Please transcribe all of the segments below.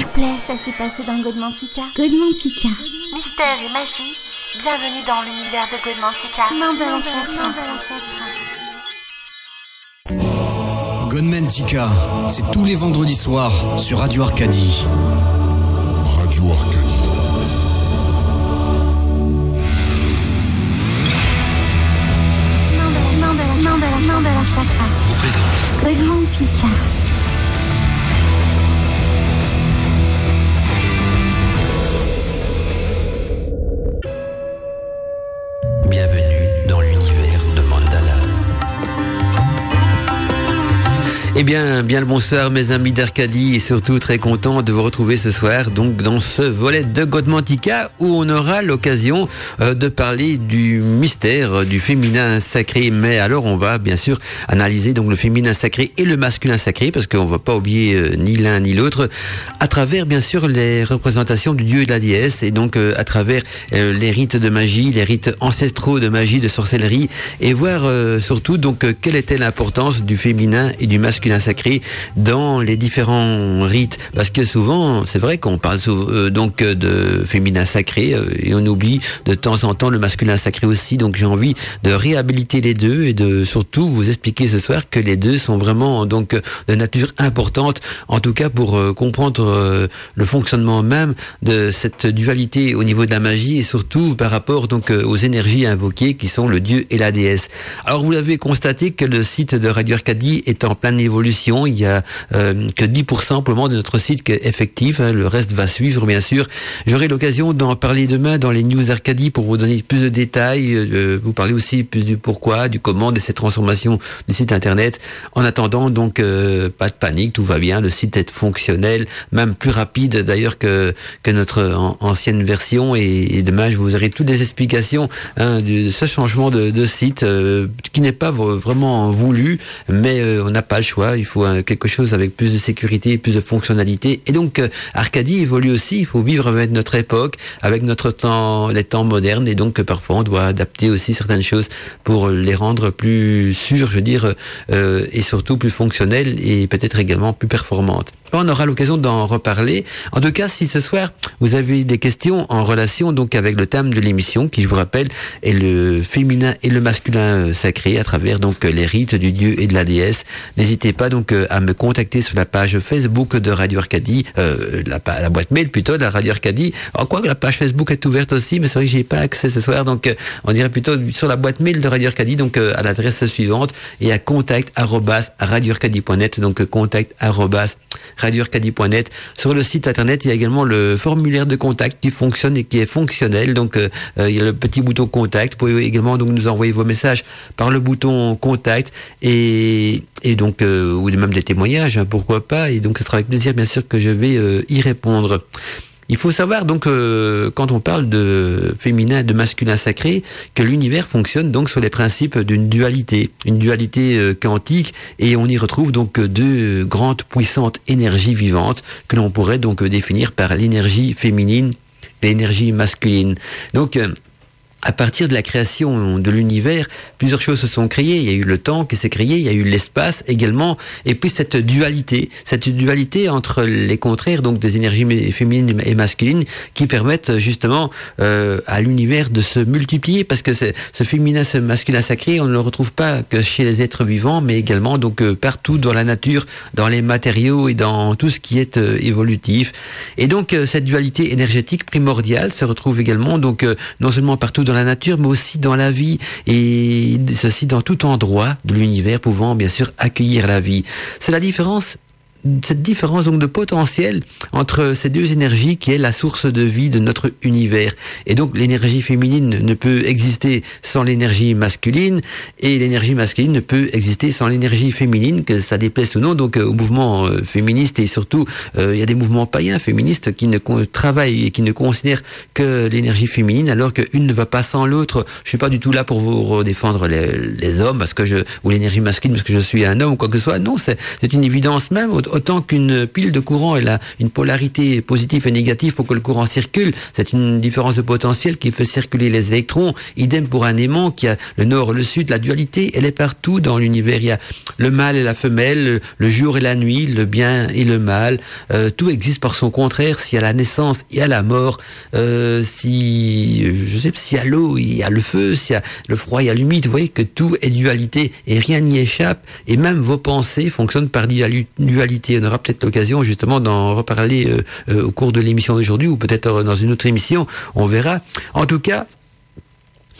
S'il vous plaît, ça s'est passé dans Godmantica. Godmantica. Mystère et magie, bienvenue dans l'univers de Godmantica. Godmantica, c'est tous les vendredis soirs sur Radio Arcadie. Radio Arcadie. Mandala, Mandala Chakra. Godmantica. Bien, bien le bonsoir mes amis d'Arcadie et surtout très content de vous retrouver ce soir donc dans ce volet de Godmantica où on aura l'occasion euh, de parler du mystère euh, du féminin sacré. Mais alors on va bien sûr analyser donc le féminin sacré et le masculin sacré parce qu'on va pas oublier euh, ni l'un ni l'autre à travers bien sûr les représentations du dieu et de la déesse et donc à travers les rites de magie, les rites ancestraux de magie, de sorcellerie et voir surtout donc quelle était l'importance du féminin et du masculin sacré dans les différents rites parce que souvent c'est vrai qu'on parle euh, donc euh, de féminin sacré euh, et on oublie de temps en temps le masculin sacré aussi donc j'ai envie de réhabiliter les deux et de surtout vous expliquer ce soir que les deux sont vraiment donc de nature importante en tout cas pour comprendre le fonctionnement même de cette dualité au niveau de la magie et surtout par rapport donc aux énergies invoquées qui sont le dieu et la déesse. Alors vous l'avez constaté que le site de Radio Arcadie est en pleine évolution. Il y a euh, que 10% pour le moment de notre site qui est effectif. hein. Le reste va suivre bien sûr. J'aurai l'occasion d'en parler demain dans les news Arcadie pour vous donner plus de détails, euh, vous parler aussi plus du pourquoi, du comment de cette transformation du site internet. En attendant donc euh, pas de panique, tout va bien. Le site est fonctionnel, même plus rapide d'ailleurs que que notre an- ancienne version. Et, demain je vous aurai toutes les explications hein, de, ce changement de, de site euh, qui n'est pas vraiment voulu, mais euh, on n'a pas le choix. Il faut euh, quelque chose avec plus de sécurité, plus de fonctionnalité. Et donc euh, Arcadie évolue aussi. Il faut vivre avec notre époque, avec notre temps, les temps modernes. Et donc parfois on doit adapter aussi certaines choses pour les rendre plus sûres, je veux dire, euh, et surtout plus fonctionnelles et peut-être également plus performantes. On aura l'occasion d'en reparler. En tout cas, si ce soir vous avez des questions en relation donc avec le thème de l'émission, qui je vous rappelle est le féminin et le masculin euh, sacré à travers donc euh, les rites du dieu et de la déesse, n'hésitez pas donc euh, à me contacter sur la page Facebook de Radio Arcadie, euh, la, boîte mail plutôt de la Radio Arcadie. En quoi que la page Facebook est ouverte aussi, mais c'est vrai que j'ai pas accès ce soir, donc on dirait plutôt sur la boîte mail de Radio Arcadie, donc à l'adresse suivante et à contact arobase radioarcadie.net, donc contact radioarcadie.net. Sur le site internet, il y a également le formulaire de contact qui fonctionne et qui est fonctionnel. Donc, euh, euh, il y a le petit bouton contact. Vous pouvez également donc nous envoyer vos messages par le bouton contact et, et donc euh, ou même des témoignages, hein, pourquoi pas. Et donc, ce sera avec plaisir, bien sûr, que je vais euh, y répondre. Il faut savoir donc euh, quand on parle de féminin, de masculin sacré, que l'univers fonctionne donc sur les principes d'une dualité, une dualité euh, quantique, et on y retrouve donc deux grandes puissantes énergies vivantes que l'on pourrait donc définir par l'énergie féminine, l'énergie masculine. Donc euh, à partir de la création de l'univers, plusieurs choses se sont créées. Il y a eu le temps qui s'est créé, il y a eu l'espace également, et puis cette dualité, cette dualité entre les contraires, donc des énergies féminines et masculines, qui permettent justement euh, à l'univers de se multiplier, parce que ce féminin, ce masculin sacré, on ne le retrouve pas que chez les êtres vivants, mais également donc euh, partout dans la nature, dans les matériaux et dans tout ce qui est euh, évolutif. Et donc euh, cette dualité énergétique primordiale se retrouve également donc non seulement partout dans la nature, mais aussi dans la vie, et ceci dans tout endroit de l'univers pouvant bien sûr accueillir la vie. C'est la différence cette différence donc de potentiel entre ces deux énergies qui est la source de vie de notre univers. Et donc l'énergie féminine ne peut exister sans l'énergie masculine et l'énergie masculine ne peut exister sans l'énergie féminine, que ça déplaise ou non donc euh, au mouvement euh, féministe et surtout euh, il y a des mouvements païens féministes qui ne travaillent et qui ne considèrent que l'énergie féminine alors qu'une ne va pas sans l'autre. Je suis pas du tout là pour vous défendre les, les hommes parce que je ou l'énergie masculine parce que je suis un homme ou quoi que ce soit. Non, c'est une évidence même. Autant qu'une pile de courant elle a une polarité positive et négative pour que le courant circule. C'est une différence de potentiel qui fait circuler les électrons. Idem pour un aimant qui a le nord, le sud. La dualité, elle est partout dans l'univers. Il y a le mâle et la femelle, le jour et la nuit, le bien et le mal. Euh, tout existe par son contraire. S'il y a la naissance, il y a la mort. Euh, si je sais, s'il y a l'eau, il y a le feu. S'il y a le froid, il y a l'humide. Vous voyez que tout est dualité et rien n'y échappe. Et même vos pensées fonctionnent par dualité. On aura peut-être l'occasion justement d'en reparler euh, euh, au cours de l'émission d'aujourd'hui ou peut-être dans une autre émission. On verra. En tout cas,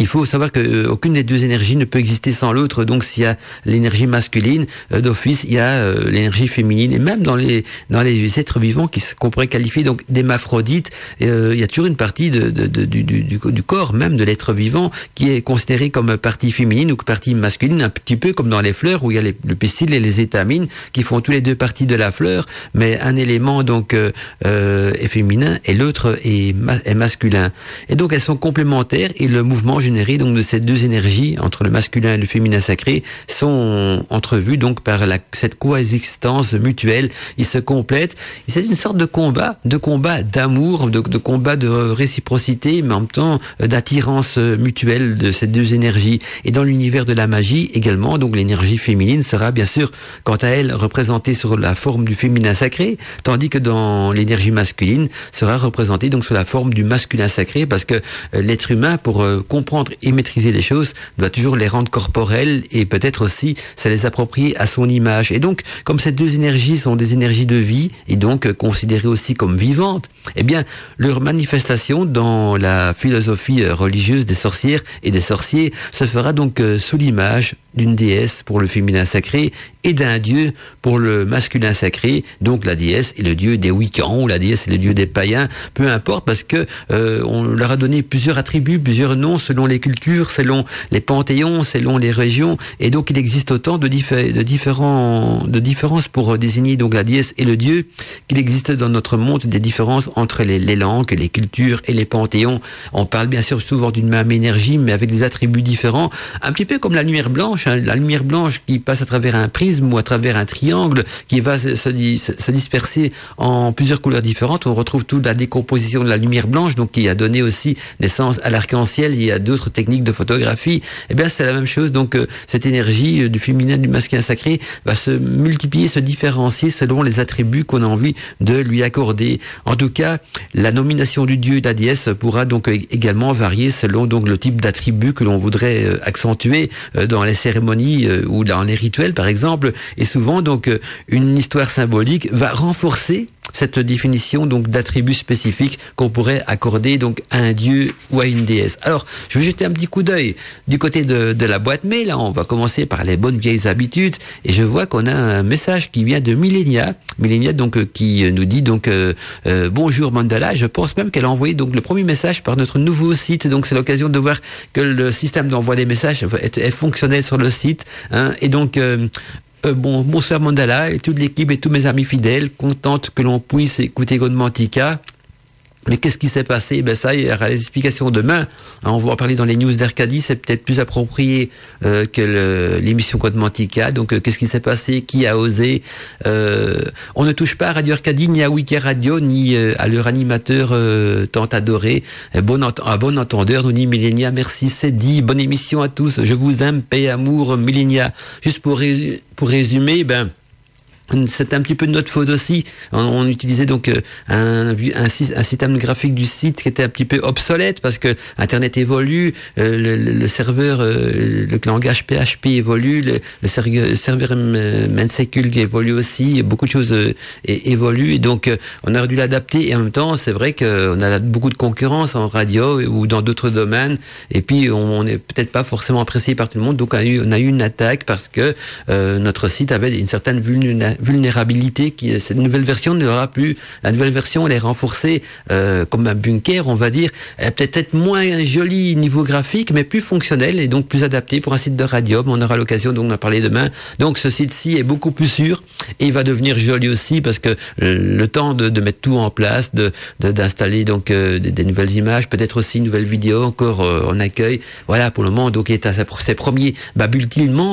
il faut savoir que euh, aucune des deux énergies ne peut exister sans l'autre. Donc, s'il y a l'énergie masculine euh, d'office, il y a euh, l'énergie féminine. Et même dans les dans les êtres vivants qui qu'on pourrait qualifier donc d'hémaphrodites, il y a toujours une partie de, de, de du, du, du, corps même de l'être vivant qui est considérée comme partie féminine ou partie masculine, un petit peu comme dans les fleurs où il y a les, le pistil et les étamines qui font tous les deux parties de la fleur, mais un élément donc euh, est féminin et l'autre est, est masculin. Et donc elles sont complémentaires et le mouvement donc de ces deux énergies entre le masculin et le féminin sacré sont entrevues donc par cette coexistence mutuelle. Ils se complètent. C'est une sorte de combat, de combat d'amour, de, combat de réciprocité, mais en même temps d'attirance mutuelle de ces deux énergies. Et dans l'univers de la magie également, donc l'énergie féminine sera bien sûr, quant à elle, représentée sur la forme du féminin sacré, tandis que dans l'énergie masculine sera représentée donc sous la forme du masculin sacré, parce que euh, l'être humain, pour euh, comprendre et maîtriser les choses, doit toujours les rendre corporelles et peut-être aussi ça les approprier à son image. Et donc, comme ces deux énergies sont des énergies de vie et donc considérées aussi comme vivantes, eh bien, leur manifestation dans la philosophie religieuse des sorcières et des sorciers se fera donc euh, sous l'image d'une déesse pour le féminin sacré et d'un dieu pour le masculin sacré. Donc la déesse est le dieu des Wiccans ou la déesse est le dieu des païens, peu importe parce que euh, on leur a donné plusieurs attributs, plusieurs noms selon les cultures, selon les panthéons, selon les régions et donc il existe autant de, différents de différences pour désigner donc la déesse et le dieu qu'il existe dans notre monde des différences entre les langues, les cultures et les panthéons. On parle bien sûr souvent d'une même énergie mais avec des attributs différents, un petit peu comme la lumière blanche Hein, la lumière blanche qui passe à travers un prisme ou à travers un triangle, qui va se, se, disperser en plusieurs couleurs différentes. On retrouve toute la décomposition de la lumière blanche, donc qui a donné aussi naissance à l'arc-en-ciel et à d'autres techniques de photographie. Eh bien, c'est la même chose. Donc, euh, cette énergie euh, du féminin, du masculin sacré va se multiplier, se différencier selon les attributs qu'on a envie de lui accorder. En tout cas, la nomination du dieu et de la déesse pourra donc euh, également varier selon donc le type d'attribut que l'on voudrait accentuer dans les euh, ou dans les rituels, par exemple, et souvent donc euh, une histoire symbolique va renforcer cette définition donc d'attributs spécifiques qu'on pourrait accorder donc à un dieu ou à une déesse. Alors, je vais jeter un petit coup d'œil du côté de, de, la boîte mail. Là, on va commencer par les bonnes vieilles habitudes et je vois qu'on a un message qui vient de Millenia, Millenia donc euh, qui nous dit donc euh, euh, bonjour Mandala. Je pense même qu'elle a envoyé donc le premier message par notre nouveau site. Donc c'est l'occasion de voir que le système d'envoi des messages est, fonctionnel sur le site. Hein, et donc euh, bon, bonsoir Mandala et toute l'équipe et tous mes amis fidèles, contente que l'on puisse écouter Godmantica mais qu'est-ce qui s'est passé? Ben ça, il y aura les explications demain. Hein, on va en parler dans les news d'Arcadie. C'est peut-être plus approprié euh, que l'émission Code Mantica. Donc, euh, qu'est-ce qui s'est passé? Qui a osé? Euh, On ne touche pas à Radio Arcadie, ni à Wiki Radio, ni à leur animateur tant adoré. Bon, bon entendeur, nous dit Millenia. Merci, c'est dit. Bonne émission à tous. Je vous aime, paix, amour, Millenia. Juste pour, pour résumer, ben c'est un petit peu de notre faute aussi. On, utilisait donc euh, un, un, un, système graphique du site qui était un petit peu obsolète parce que Internet évolue, euh, le, le, serveur, euh, le langage PHP évolue, le, le serveur MainSecul évolue aussi, beaucoup de choses évoluent. Et donc on a dû l'adapter. Et en même temps c'est vrai qu'on a beaucoup de concurrence en radio ou dans d'autres domaines. Et puis on n'est peut-être pas forcément apprécié par tout le monde. Donc on a eu, on a eu une attaque parce que notre site avait une certaine vulnérabilité vulnérabilité qui cette nouvelle version ne l'aura plus. La nouvelle version elle est renforcée euh, comme un bunker, on va dire, elle peut-être moins jolie niveau graphique, mais plus fonctionnelle et donc plus adaptée pour un site de radio. On aura l'occasion donc d'en parler demain. Donc ce site-ci est beaucoup plus sûr et il va devenir joli aussi parce que le temps de, de mettre tout en place, de d'installer donc euh, des, des, nouvelles images, peut-être aussi une nouvelle vidéo encore euh, en accueil. Voilà pour le moment donc il est à ses premiers bah,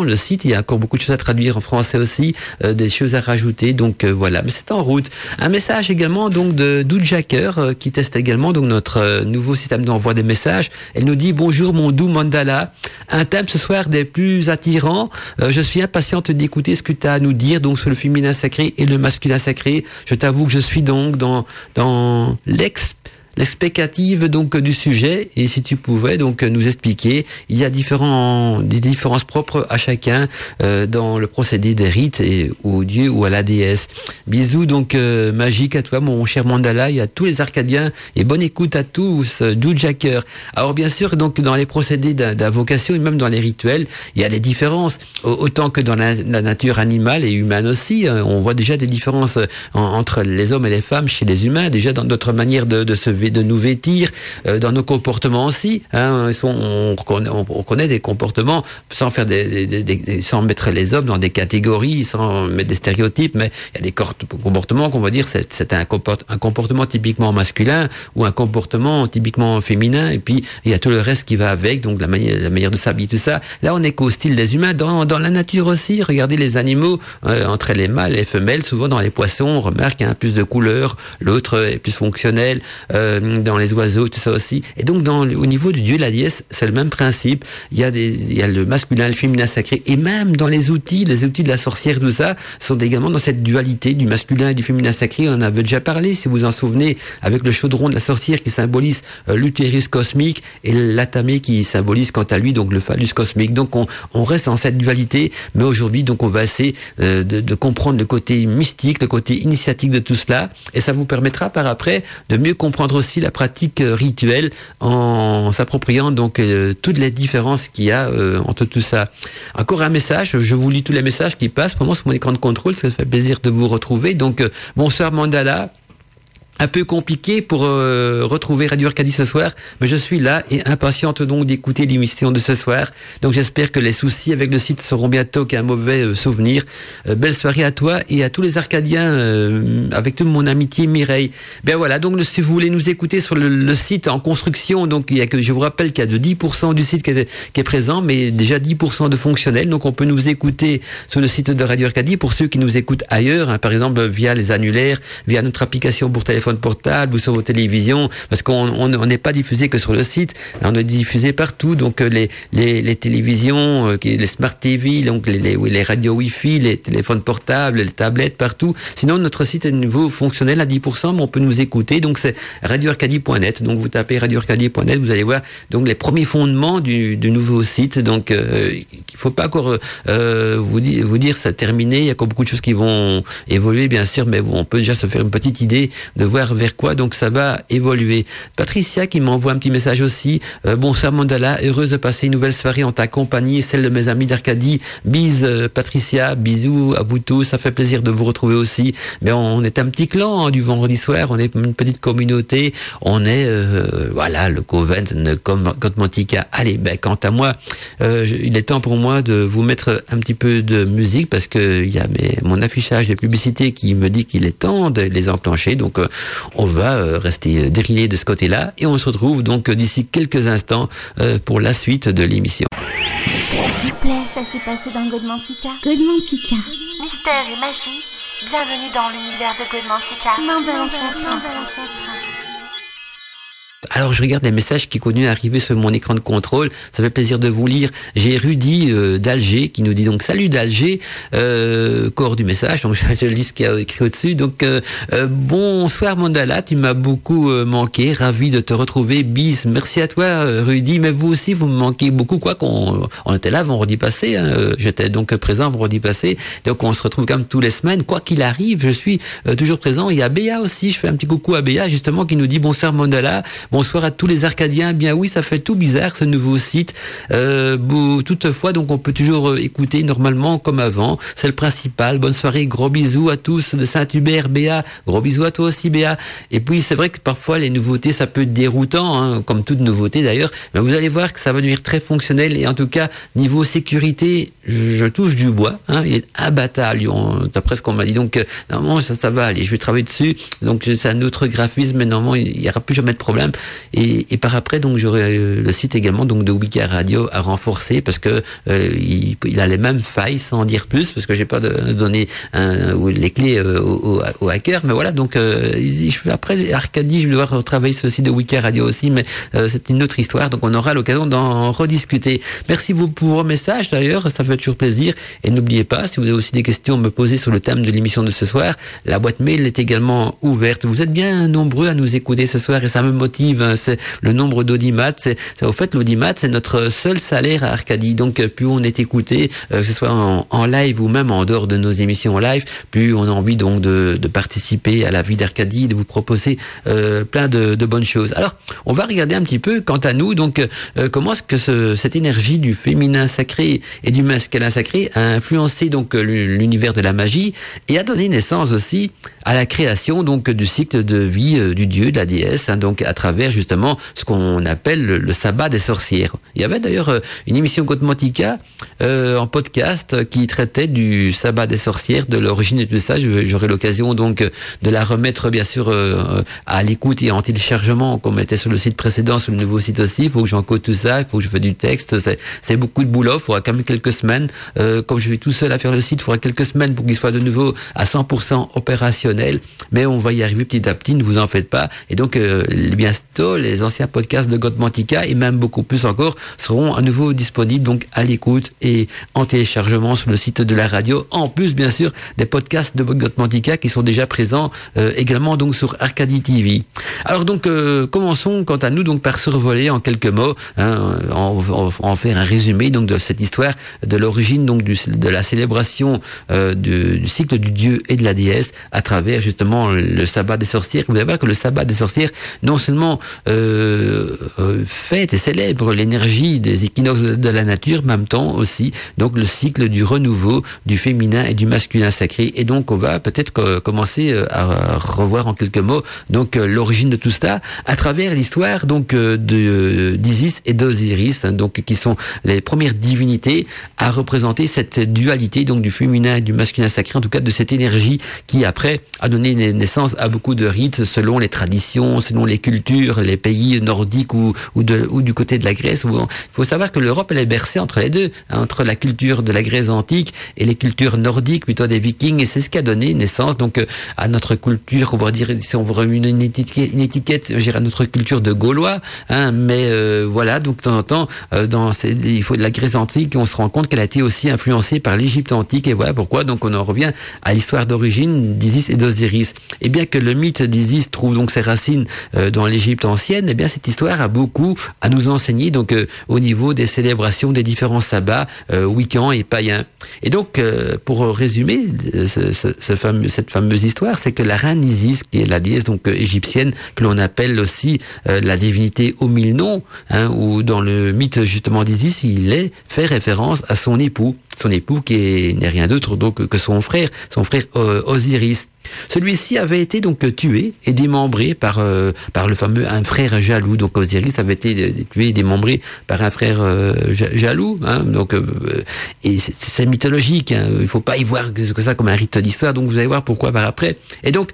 le site. Il y a encore beaucoup de choses à traduire en français aussi, euh, des choses à rajouter. Donc euh, voilà, mais c'est en route. Un message également donc de Doudjacker euh, qui teste également donc notre euh, nouveau système d'envoi des messages. Elle nous dit bonjour mon doux Mandala. Un thème ce soir des plus attirants. Je suis impatiente d'écouter ce que tu as à nous dire donc sur le féminin sacré et le masculin sacré. Je t'avoue que je suis donc dans dans l'ex l'explicative donc du sujet. Et si tu pouvais donc nous expliquer il y a différents des différences propres à chacun euh, dans le procédé des rites et au dieu ou à la déesse. Bisous donc euh, magique à toi mon cher Mandala et à tous les Arcadiens et bonne écoute à tous euh, Jacker alors bien sûr donc dans les procédés d'in- d'invocation et même dans les rituels il y a des différences. Au- autant que dans la, nature animale et humaine aussi hein, on voit déjà des différences euh, en- entre les hommes et les femmes chez les humains. Déjà dans notre manière de, de se vê- de nous vêtir euh, dans nos comportements aussi hein, on, reconnaît des comportements sans faire des, sans mettre les hommes dans des catégories sans mettre des stéréotypes mais il y a des comportements qu'on va dire c'est un, comport- un comportement typiquement masculin ou un comportement typiquement féminin et puis il y a tout le reste qui va avec donc la manière de s'habiller tout ça. Là on est qu'au style des humains dans, la nature aussi. Regardez les animaux euh, entre les mâles et les femelles souvent dans les poissons on remarque qu'il un plus de couleurs l'autre est plus fonctionnel euh, dans les oiseaux tout ça aussi. Et donc au niveau du dieu la déesse c'est le même principe. Il y a il y a le masculin le féminin sacré. Et même dans les outils les outils de la sorcière tout ça sont également dans cette dualité du masculin et du féminin sacré. On en avait déjà parlé si vous en souvenez avec le chaudron de la sorcière qui symbolise euh, l'utérus cosmique et l'atamé qui symbolise quant à lui donc le phallus cosmique. Donc on, reste dans cette dualité. Mais aujourd'hui donc on va essayer euh, de comprendre le côté mystique le côté initiatique de tout cela. Et ça vous permettra par après de mieux comprendre aussi la pratique euh, rituelle en s'appropriant donc euh, toutes les différences qu'il y a euh, entre tout ça. Encore un message, je vous lis tous les messages qui passent moi sur mon écran de contrôle, ça fait plaisir de vous retrouver. Donc bonsoir Mandala, un peu compliqué pour euh, retrouver Radio Arcadie ce soir, mais je suis là et impatiente donc d'écouter l'émission de ce soir. Donc j'espère que les soucis avec le site seront bientôt qu'un mauvais euh, souvenir. Euh, belle soirée à toi et à tous les Arcadiens, euh, avec toute mon amitié Mireille. Ben voilà, donc si vous voulez nous écouter sur le, le site en construction, donc il y a que je vous rappelle qu'il y a de 10% du site qui est, qui est présent, mais déjà 10% de fonctionnel. Donc on peut nous écouter sur le site de Radio Arcadie pour ceux qui nous écoutent ailleurs, hein, par exemple via les annulaires, via notre application pour téléphone portable ou sur vos télévisions, parce qu'on on- on n'est pas diffusé que sur le site, on est diffusé partout. Donc euh, les, les, télévisions, euh, les smart TV, donc les, les, radios Wi-Fi, les téléphones portables, les tablettes, partout. Sinon notre site est nouveau fonctionnel à 10%, mais on peut nous écouter. Donc c'est radioarcadie.net. Donc vous tapez radioarcadie.net, vous allez voir donc les premiers fondements du, nouveau site. Donc euh, il faut pas encore euh, vous, dire, vous dire ça terminé. Il y a encore beaucoup de choses qui vont évoluer, bien sûr, mais on peut déjà se faire une petite idée de voir vers quoi donc ça va évoluer. Patricia qui m'envoie un petit message aussi. Euh, bonsoir Mandala, heureuse de passer une nouvelle soirée en ta compagnie, celle de mes amis d'Arcadie. Bise euh, Patricia, bisous à vous tous, ça fait plaisir de vous retrouver aussi. Mais on est un petit clan hein, du vendredi soir, on est une petite communauté, on est euh, voilà le Covent Cotmantica. Allez, ben quant à moi, euh, je- il est temps pour moi de vous mettre un petit peu de musique parce que il y a mes, mon affichage de publicité qui me dit qu'il est temps de les enclencher. Donc euh, on va euh, rester dérilé de ce côté-là et on se retrouve donc d'ici quelques instants euh, pour la suite de l'émission. S'il vous plaît, ça s'est passé dans Godmantica. Godmantica. Mystère et magie, bienvenue dans l'univers de Godmantica. Alors je regarde les messages qui continuent à arriver sur mon écran de contrôle. Ça fait plaisir de vous lire. J'ai Rudy euh, d'Alger qui nous dit donc salut d'Alger, euh, corps du message. Donc je lis ce qu'il y a écrit au-dessus. Donc euh, euh, bonsoir Mandala, tu m'as beaucoup euh, manqué. Ravi de te retrouver. Bis, merci à toi Rudy. Mais vous aussi vous me manquez beaucoup. Quoi qu'on on était là vendredi passé. Hein, J'étais donc présent vendredi passé. Donc on se retrouve quand même tous les semaines. Quoi qu'il arrive, je suis toujours présent. Il y a Béa aussi. Je fais un petit coucou à Béa justement qui nous dit bonsoir Mandala. Bonsoir à tous les Arcadiens. Bien oui, ça fait tout bizarre ce nouveau site. Euh, toutefois, donc on peut toujours euh, écouter normalement comme avant. C'est le principal. Bonne soirée, gros bisous à tous de Saint-Hubert, Béa. Gros bisous à toi aussi, Béa. Et puis c'est vrai que parfois les nouveautés, ça peut être déroutant, hein, comme toute nouveauté d'ailleurs. Mais vous allez voir que ça va devenir très fonctionnel et en tout cas niveau sécurité, je, touche du bois. Hein, il est imbattable. On- D'après ce qu'on m'a dit, donc euh, normalement ça, ça va aller. Je vais travailler dessus. Donc c'est un autre graphisme, mais normalement il n'y aura plus jamais de problème. Et, et par après, donc j'aurai euh, le site également donc de Wiki Radio à renforcer parce que euh, il, il, a les mêmes failles sans en dire plus parce que j'ai pas de, donné un, les clés euh, aux, aux, hackers. Mais voilà, donc euh, après Arcadie, je vais devoir retravailler ce site de Wiki Radio aussi, mais euh, c'est une autre histoire. Donc on aura l'occasion d'en rediscuter. Merci pour vos messages d'ailleurs, ça fait toujours plaisir. Et n'oubliez pas, si vous avez aussi des questions à me poser sur le thème de l'émission de ce soir, la boîte mail est également ouverte. Vous êtes bien nombreux à nous écouter ce soir et ça me motive. C'est le nombre d'audimat. C'est, au fait, l'audimat, c'est notre seul salaire à Arcadie. Donc, plus on est écouté, euh, que ce soit en, live ou même en dehors de nos émissions en live, plus on a envie donc de, participer à la vie d'Arcadie, de vous proposer euh, plein de, bonnes choses. Alors, on va regarder un petit peu, quant à nous, donc, euh, comment est-ce que ce, cette énergie du féminin sacré et du masculin sacré a influencé donc l'univers de la magie et a donné naissance aussi à la création donc du cycle de vie euh, du dieu, de la déesse, hein, donc à travers justement ce qu'on appelle le, le, sabbat des sorcières. Il y avait d'ailleurs euh, une émission Gotmantica euh, en podcast qui traitait du sabbat des sorcières, de l'origine de tout ça. J'aurai l'occasion donc de la remettre bien sûr euh, à l'écoute et en téléchargement comme était sur le site précédent, sur le nouveau site aussi. Il faut que j'encode tout ça, il faut que je fasse du texte. C'est beaucoup de boulot. Il faudra quand même quelques semaines. Euh, comme je vais tout seul à faire le site, il faudra quelques semaines pour qu'il soit de nouveau à 100% opérationnel mais on va y arriver petit à petit, ne vous en faites pas. Et donc, euh, les anciens podcasts de Godmantica, et même beaucoup plus encore, seront à nouveau disponibles, donc à l'écoute et en téléchargement sur le site de la radio. En plus, bien sûr, des podcasts de Godmantica qui sont déjà présents euh, également donc sur Arcadie TV. Alors donc, euh, commençons quant à nous donc par survoler en quelques mots, hein, en, faire un résumé donc de cette histoire de l'origine donc du, de la célébration euh, du, du cycle du dieu et de la déesse à travers justement le sabbat des sorcières. Vous allez voir que le sabbat des sorcières non seulement euh, euh, fête et célèbre l'énergie des équinoxes de la nature, même temps aussi donc le cycle du renouveau du féminin et du masculin sacré. Et donc on va peut-être commencer euh, à revoir en quelques mots donc l'origine de tout cela à travers l'histoire donc d'Isis et d'Osiris, hein, donc qui sont les premières divinités à représenter cette dualité donc du féminin et du masculin sacré, en tout cas de cette énergie qui après a donné naissance à beaucoup de rites selon les traditions, selon les cultures, les pays nordiques ou, du côté de la Grèce. Il faut savoir que l'Europe, elle est bercée entre les deux, hein, entre la culture de la Grèce antique et les cultures nordiques, plutôt des vikings, et c'est ce qui a donné naissance donc à notre culture, on va dire, si on veut une, une étiquette, une je dirais, à notre culture de Gaulois, hein, mais euh, voilà, donc de temps en temps, euh, il faut de la Grèce antique, on se rend compte qu'elle a été aussi influencée par l'Égypte antique, et voilà pourquoi, donc on en revient à l'histoire d'origine d'Isis et d'Osiris. Et bien que le mythe d'Isis trouve donc ses racines euh, dans l'Égypte ancienne, et bien cette histoire a beaucoup à nous enseigner donc euh, au niveau des célébrations des différents sabbats euh, wiccans et païens. Et donc pour résumer cette fameuse histoire, c'est que la reine Isis, qui est la déesse donc égyptienne que l'on appelle aussi la divinité aux mille noms, hein, ou dans le mythe justement d'Isis, il est fait référence à son époux, son époux qui n'est rien d'autre donc que son frère, son frère Osiris. Celui-ci avait été donc tué et démembré par euh, par le fameux un frère jaloux. Donc Osiris avait été tué et démembré par un frère euh, jaloux. Hein, donc euh, et c'est mythologique. Hein, il faut pas y voir que ça comme un rite d'histoire. Donc vous allez voir pourquoi par après. Et donc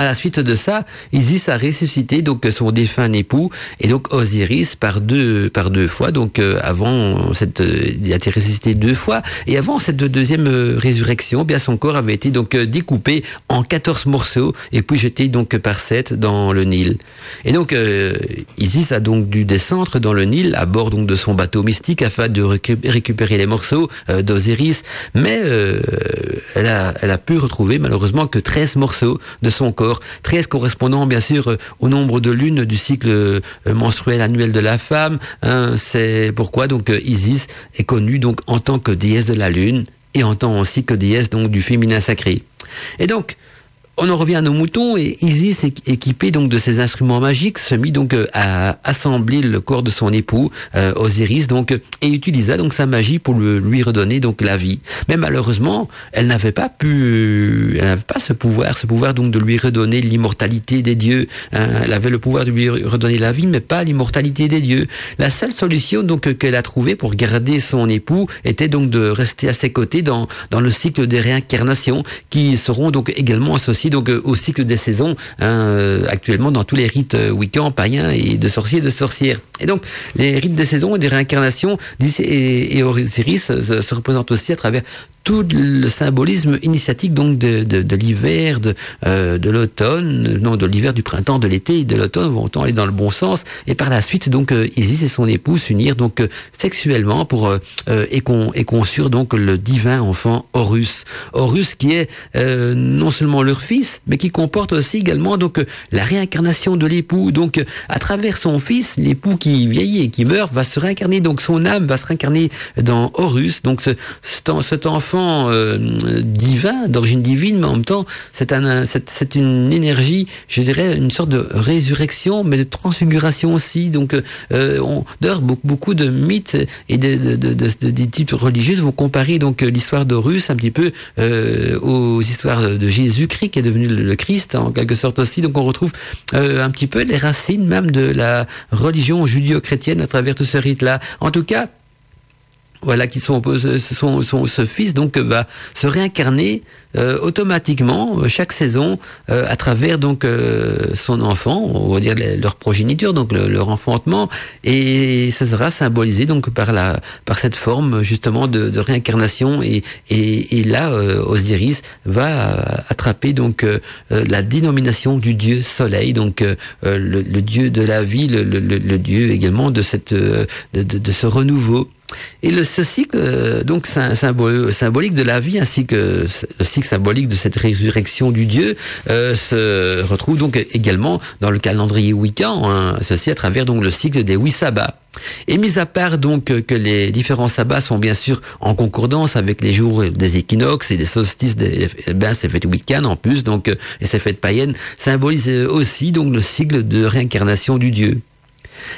à la suite de ça, Isis a ressuscité donc son défunt époux et donc Osiris par deux par deux fois. Donc euh, avant cette, il a été ressuscité deux fois et avant cette deuxième euh, résurrection, bien son corps avait été donc euh, découpé en 14 morceaux et puis jeté donc par sept dans le Nil. Et donc euh, Isis a donc dû descendre dans le Nil à bord donc de son bateau mystique afin de récupérer les morceaux euh, d'Osiris, mais euh, elle a elle a pu retrouver malheureusement que 13 morceaux de son corps 13 correspondant bien sûr au nombre de lunes du cycle menstruel annuel de la femme. Hein, c'est pourquoi donc Isis est connue donc en tant que déesse de la lune et en tant aussi que déesse donc du féminin sacré. Et donc on en revient à nos moutons et Isis, équipé donc de ses instruments magiques, se mit donc à assembler le corps de son époux euh, Osiris donc et utilisa donc sa magie pour le, lui redonner donc la vie. Mais malheureusement, elle n'avait pas pu, elle n'avait pas ce pouvoir, ce pouvoir donc de lui redonner l'immortalité des dieux. Hein. Elle avait le pouvoir de lui redonner la vie, mais pas l'immortalité des dieux. La seule solution donc qu'elle a trouvée pour garder son époux était donc de rester à ses côtés dans dans le cycle des réincarnations qui seront donc également associés donc euh, au cycle des saisons hein, euh, actuellement dans tous les rites euh, wiccans, païens et de sorciers et de sorcières. Et donc les rites des saisons et des réincarnations d'Isis et, Osiris se représentent aussi à travers tout le symbolisme initiatique donc de, de, de l'hiver, de, euh, de l'automne, non de l'hiver, du printemps, de l'été et de l'automne vont aller dans le bon sens. Et par la suite, donc euh, Isis et son époux s'unirent donc euh, sexuellement pour euh, euh, et, con, et conçurent donc le divin enfant Horus. Horus qui est euh, non seulement leur fils, mais qui comporte aussi également donc la réincarnation de l'époux. Donc à travers son fils, l'époux qui vieillit et qui meurt va se réincarner. Donc son âme va se réincarner dans Horus. Donc ce, cet, en- cet euh, divin, d'origine divine, mais en même temps, c'est un, c'est, une énergie, je dirais, une sorte de résurrection, mais de transfiguration aussi. Donc, euh, on, d'ailleurs, beaucoup, beaucoup de mythes et de, de, de, de- types religieux vont comparer donc euh, l'histoire d'Horus un petit peu euh, aux histoires de Jésus-Christ qui est devenu le le Christ en quelque sorte aussi. Donc, on retrouve euh, un petit peu les racines même de la religion judéo-chrétienne à travers tout ce rite-là. En tout cas, voilà qui sont son, son, ce fils donc va se réincarner euh, automatiquement euh, chaque saison euh, à travers donc euh, son enfant. On va dire leur progéniture donc le- leur enfantement. Et ça sera symbolisé donc par la par cette forme justement de, de réincarnation. Et et, et là euh, Osiris va euh, attraper donc euh, euh, la dénomination du dieu soleil donc euh, euh, le, le dieu de la vie le, le, dieu également de cette euh, de, de ce renouveau et le, ce cycle, euh, donc symbolique de la vie, ainsi que le cycle symbolique de cette résurrection du Dieu, euh, se retrouve donc également dans le calendrier wiccan, hein, ceci à travers donc le cycle des huit sabbats. Et mis à part donc que les différents sabbats sont bien sûr en concordance avec les jours des équinoxes et des solstices, des, eh ben ces fêtes wiccanes en plus, donc euh, et ces fêtes païennes symbolisent aussi donc le cycle de réincarnation du Dieu.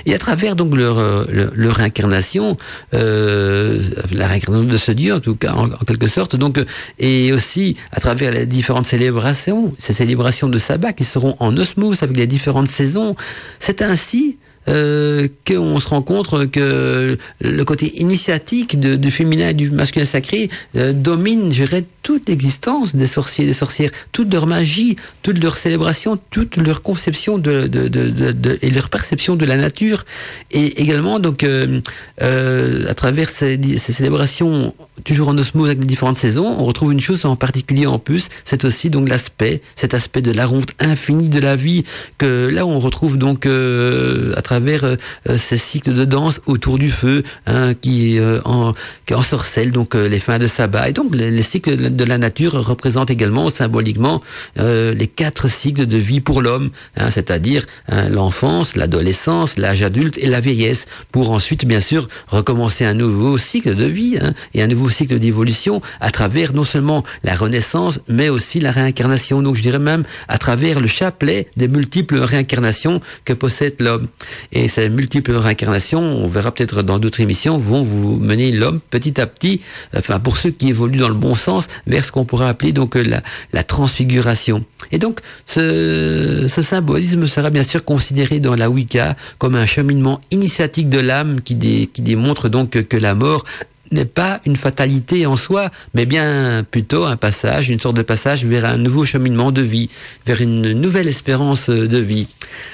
Et à travers donc leur, euh, leur, leur incarnation, euh, la réincarnation de ce Dieu en tout cas en, quelque sorte, donc euh, et aussi à travers les différentes célébrations, ces célébrations de sabbat qui seront en osmose avec les différentes saisons, c'est ainsi euh, qu'on se rend compte que le côté initiatique du féminin et du masculin sacré domine, je dirais, toute l'existence des sorciers et des sorcières, toute leur magie, toute leur célébration, toute leur conception de, de, de, de, et leur perception de la nature. Et également, donc, euh, euh, à travers ces, ces célébrations, toujours en osmose avec les différentes saisons, on retrouve une chose en particulier en plus, c'est aussi donc l'aspect, cet aspect de la ronde infinie de la vie, que là on retrouve donc euh, à travers euh, ces cycles de danse autour du feu, hein, qui, euh, en, qui ensorcellent donc euh, les fins de sabbat. Et donc les, les cycles de la- de la nature représentent également symboliquement euh, les quatre cycles de vie pour l'homme, hein, c'est-à-dire hein, l'enfance, l'adolescence, l'âge adulte et la vieillesse, pour ensuite bien sûr recommencer un nouveau cycle de vie hein, et un nouveau cycle d'évolution à travers non seulement la renaissance, mais aussi la réincarnation. Donc je dirais même à travers le chapelet des multiples réincarnations que possède l'homme. Et ces multiples réincarnations, on verra peut-être dans d'autres émissions, vont vous mener l'homme petit à petit, enfin pour ceux qui évoluent dans le bon sens, vers ce qu'on pourrait appeler donc euh, la, la transfiguration. Et donc ce, ce symbolisme sera bien sûr considéré dans la Wicca comme un cheminement initiatique de l'âme qui, qui démontre donc que, que la mort n'est pas une fatalité en soi, mais bien plutôt un passage, une sorte de passage vers un nouveau cheminement de vie, vers une nouvelle espérance de vie.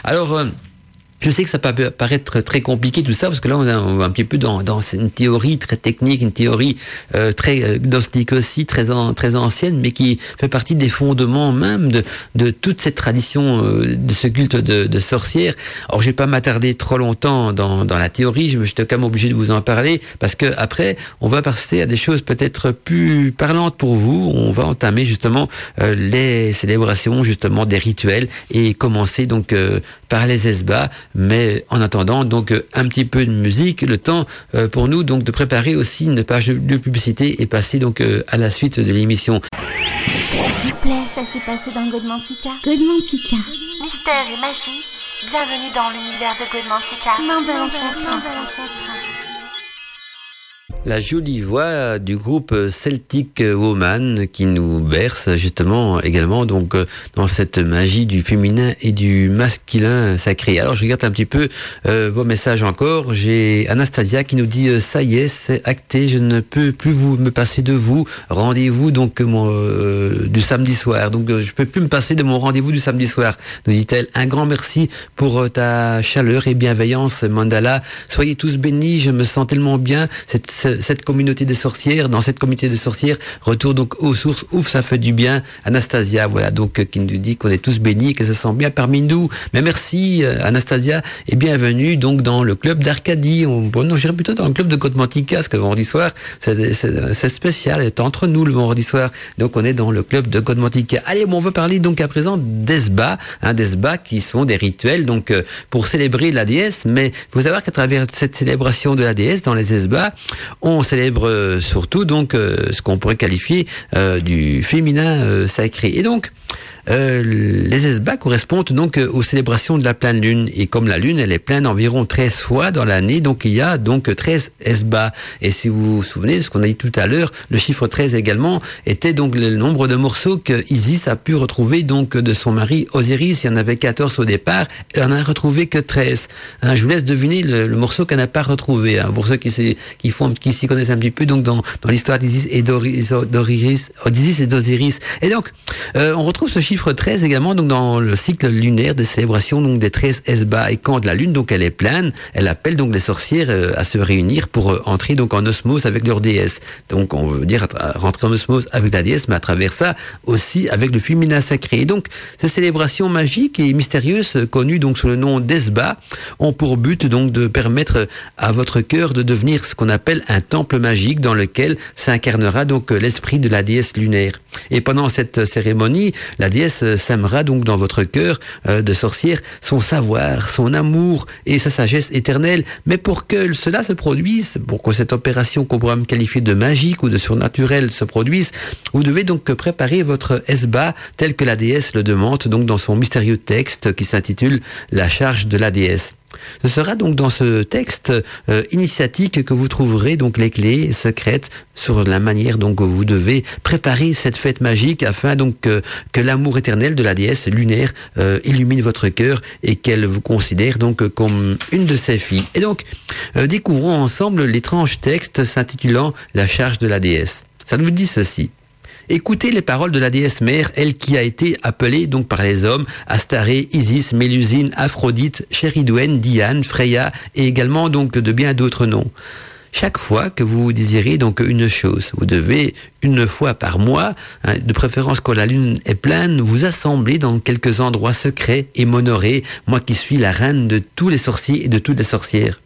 Alors, euh, je sais que ça peut paraître très compliqué tout ça, parce que là on est un, petit peu dans, dans une théorie très technique, une théorie euh, très euh, gnostique aussi, très, an- très ancienne, mais qui fait partie des fondements même de, de toute cette tradition euh, de ce culte de, de sorcières. Alors je vais pas m'attarder trop longtemps dans, dans la théorie, je me- j'étais quand même obligé de vous en parler, parce que après on va passer à des choses peut-être plus parlantes pour vous. On va entamer justement euh, les célébrations, justement des rituels, et commencer donc euh, par les esbats mais en attendant donc euh, un petit peu de musique, le temps euh, pour nous donc de préparer aussi une page de, publicité et passer donc euh, à la suite de l'émission. S'il vous plaît, ça s'est passé dans Godmantica. Godmantica. Mystère et magie, bienvenue dans l'univers de Godmantica. Main de l'ancêtre. La jolie voix du groupe Celtic Woman qui nous berce justement également donc dans cette magie du féminin et du masculin sacré. Alors je regarde un petit peu euh, vos messages encore. J'ai Anastasia qui nous dit euh, ça y est, c'est acté, je ne peux plus vous me passer de vous. Rendez-vous donc euh, du samedi soir. Donc je peux plus me passer de mon rendez-vous du samedi soir. Nous dit-elle. Un grand merci pour ta chaleur et bienveillance, Mandala. Soyez tous bénis. Je me sens tellement bien. Cette communauté des sorcières, dans cette communauté de sorcières, retour donc aux sources. Ouf, ça fait du bien. Anastasia, voilà, donc qui nous dit qu'on est tous bénis, qu'elle se sent bien parmi nous. Mais merci Anastasia et bienvenue donc dans le club d'Arcadie. Bon, non, j'irai plutôt dans le club de Côte-Mantica, parce que le vendredi soir, c'est spécial, c'est entre nous le vendredi soir. Donc on est dans le club de Côte-Mantica. Allez, bon, on veut parler donc à présent d'Esba, hein, d'Esba qui sont des rituels donc euh, pour célébrer la déesse. Mais faut savoir qu'à travers cette célébration de la déesse dans les Esba, on célèbre euh, surtout donc euh, ce qu'on pourrait qualifier du féminin sacré. Et donc euh, les esbats correspondent donc euh, aux célébrations de la pleine lune. Et comme la lune, elle est pleine environ 13 fois dans l'année, donc il y a donc 13 esbats. Et si vous vous souvenez de ce qu'on a dit tout à l'heure, le chiffre 13 également était donc le nombre de morceaux que Isis a pu retrouver donc de son mari Osiris. Il y en avait 14 au départ, elle en a retrouvé que 13. Hein, je vous laisse deviner le, morceau qu'elle n'a pas retrouvé. Hein, pour ceux qui, qui, font, qui s'y connaissent un petit peu, donc dans, dans l'histoire d'Isis et d'Osiris, et d'Osiris. Et donc, euh, on retrouve ce chiffre chiffre 13 également donc dans le cycle lunaire des célébrations donc des 13 Esba et quand la lune donc elle est pleine, elle appelle donc les sorcières euh, à se réunir pour euh, entrer donc en osmose avec leur déesse. Donc on veut dire rentrer en osmose avec la déesse mais à travers ça aussi avec le féminin sacré. Et donc ces célébrations magiques et mystérieuses connues donc sous le nom d'Esba ont pour but donc de permettre à votre cœur de devenir ce qu'on appelle un temple magique dans lequel s'incarnera donc l'esprit de la déesse lunaire. Et pendant cette cérémonie, la déesse sèmera donc dans votre cœur euh, de sorcière son savoir, son amour et sa sagesse éternelle. Mais pour que cela se produise, pour que cette opération qu'on pourrait qualifier de magique ou de surnaturel se produise, vous devez donc préparer votre esba tel que la déesse le demande donc dans son mystérieux texte qui s'intitule La charge de la déesse. Ce sera donc dans ce texte euh, initiatique que vous trouverez donc les clés secrètes sur la manière dont vous devez préparer cette fête magique afin donc que l'amour éternel de la déesse lunaire euh, illumine votre cœur et qu'elle vous considère donc comme une de ses filles. Et donc euh, découvrons ensemble l'étrange texte s'intitulant La charge de la déesse. Ça nous dit ceci. Écoutez les paroles de la déesse mère, elle qui a été appelée donc par les hommes Astaré, Isis, Mélusine, Aphrodite, Chéridouane, Diane, Freya et également donc de bien d'autres noms. Chaque fois que vous désirez donc une chose, vous devez une fois par mois, hein, de préférence quand la lune est pleine, vous assembler dans quelques endroits secrets et m'honorer, moi qui suis la reine de tous les sorciers et de toutes les sorcières.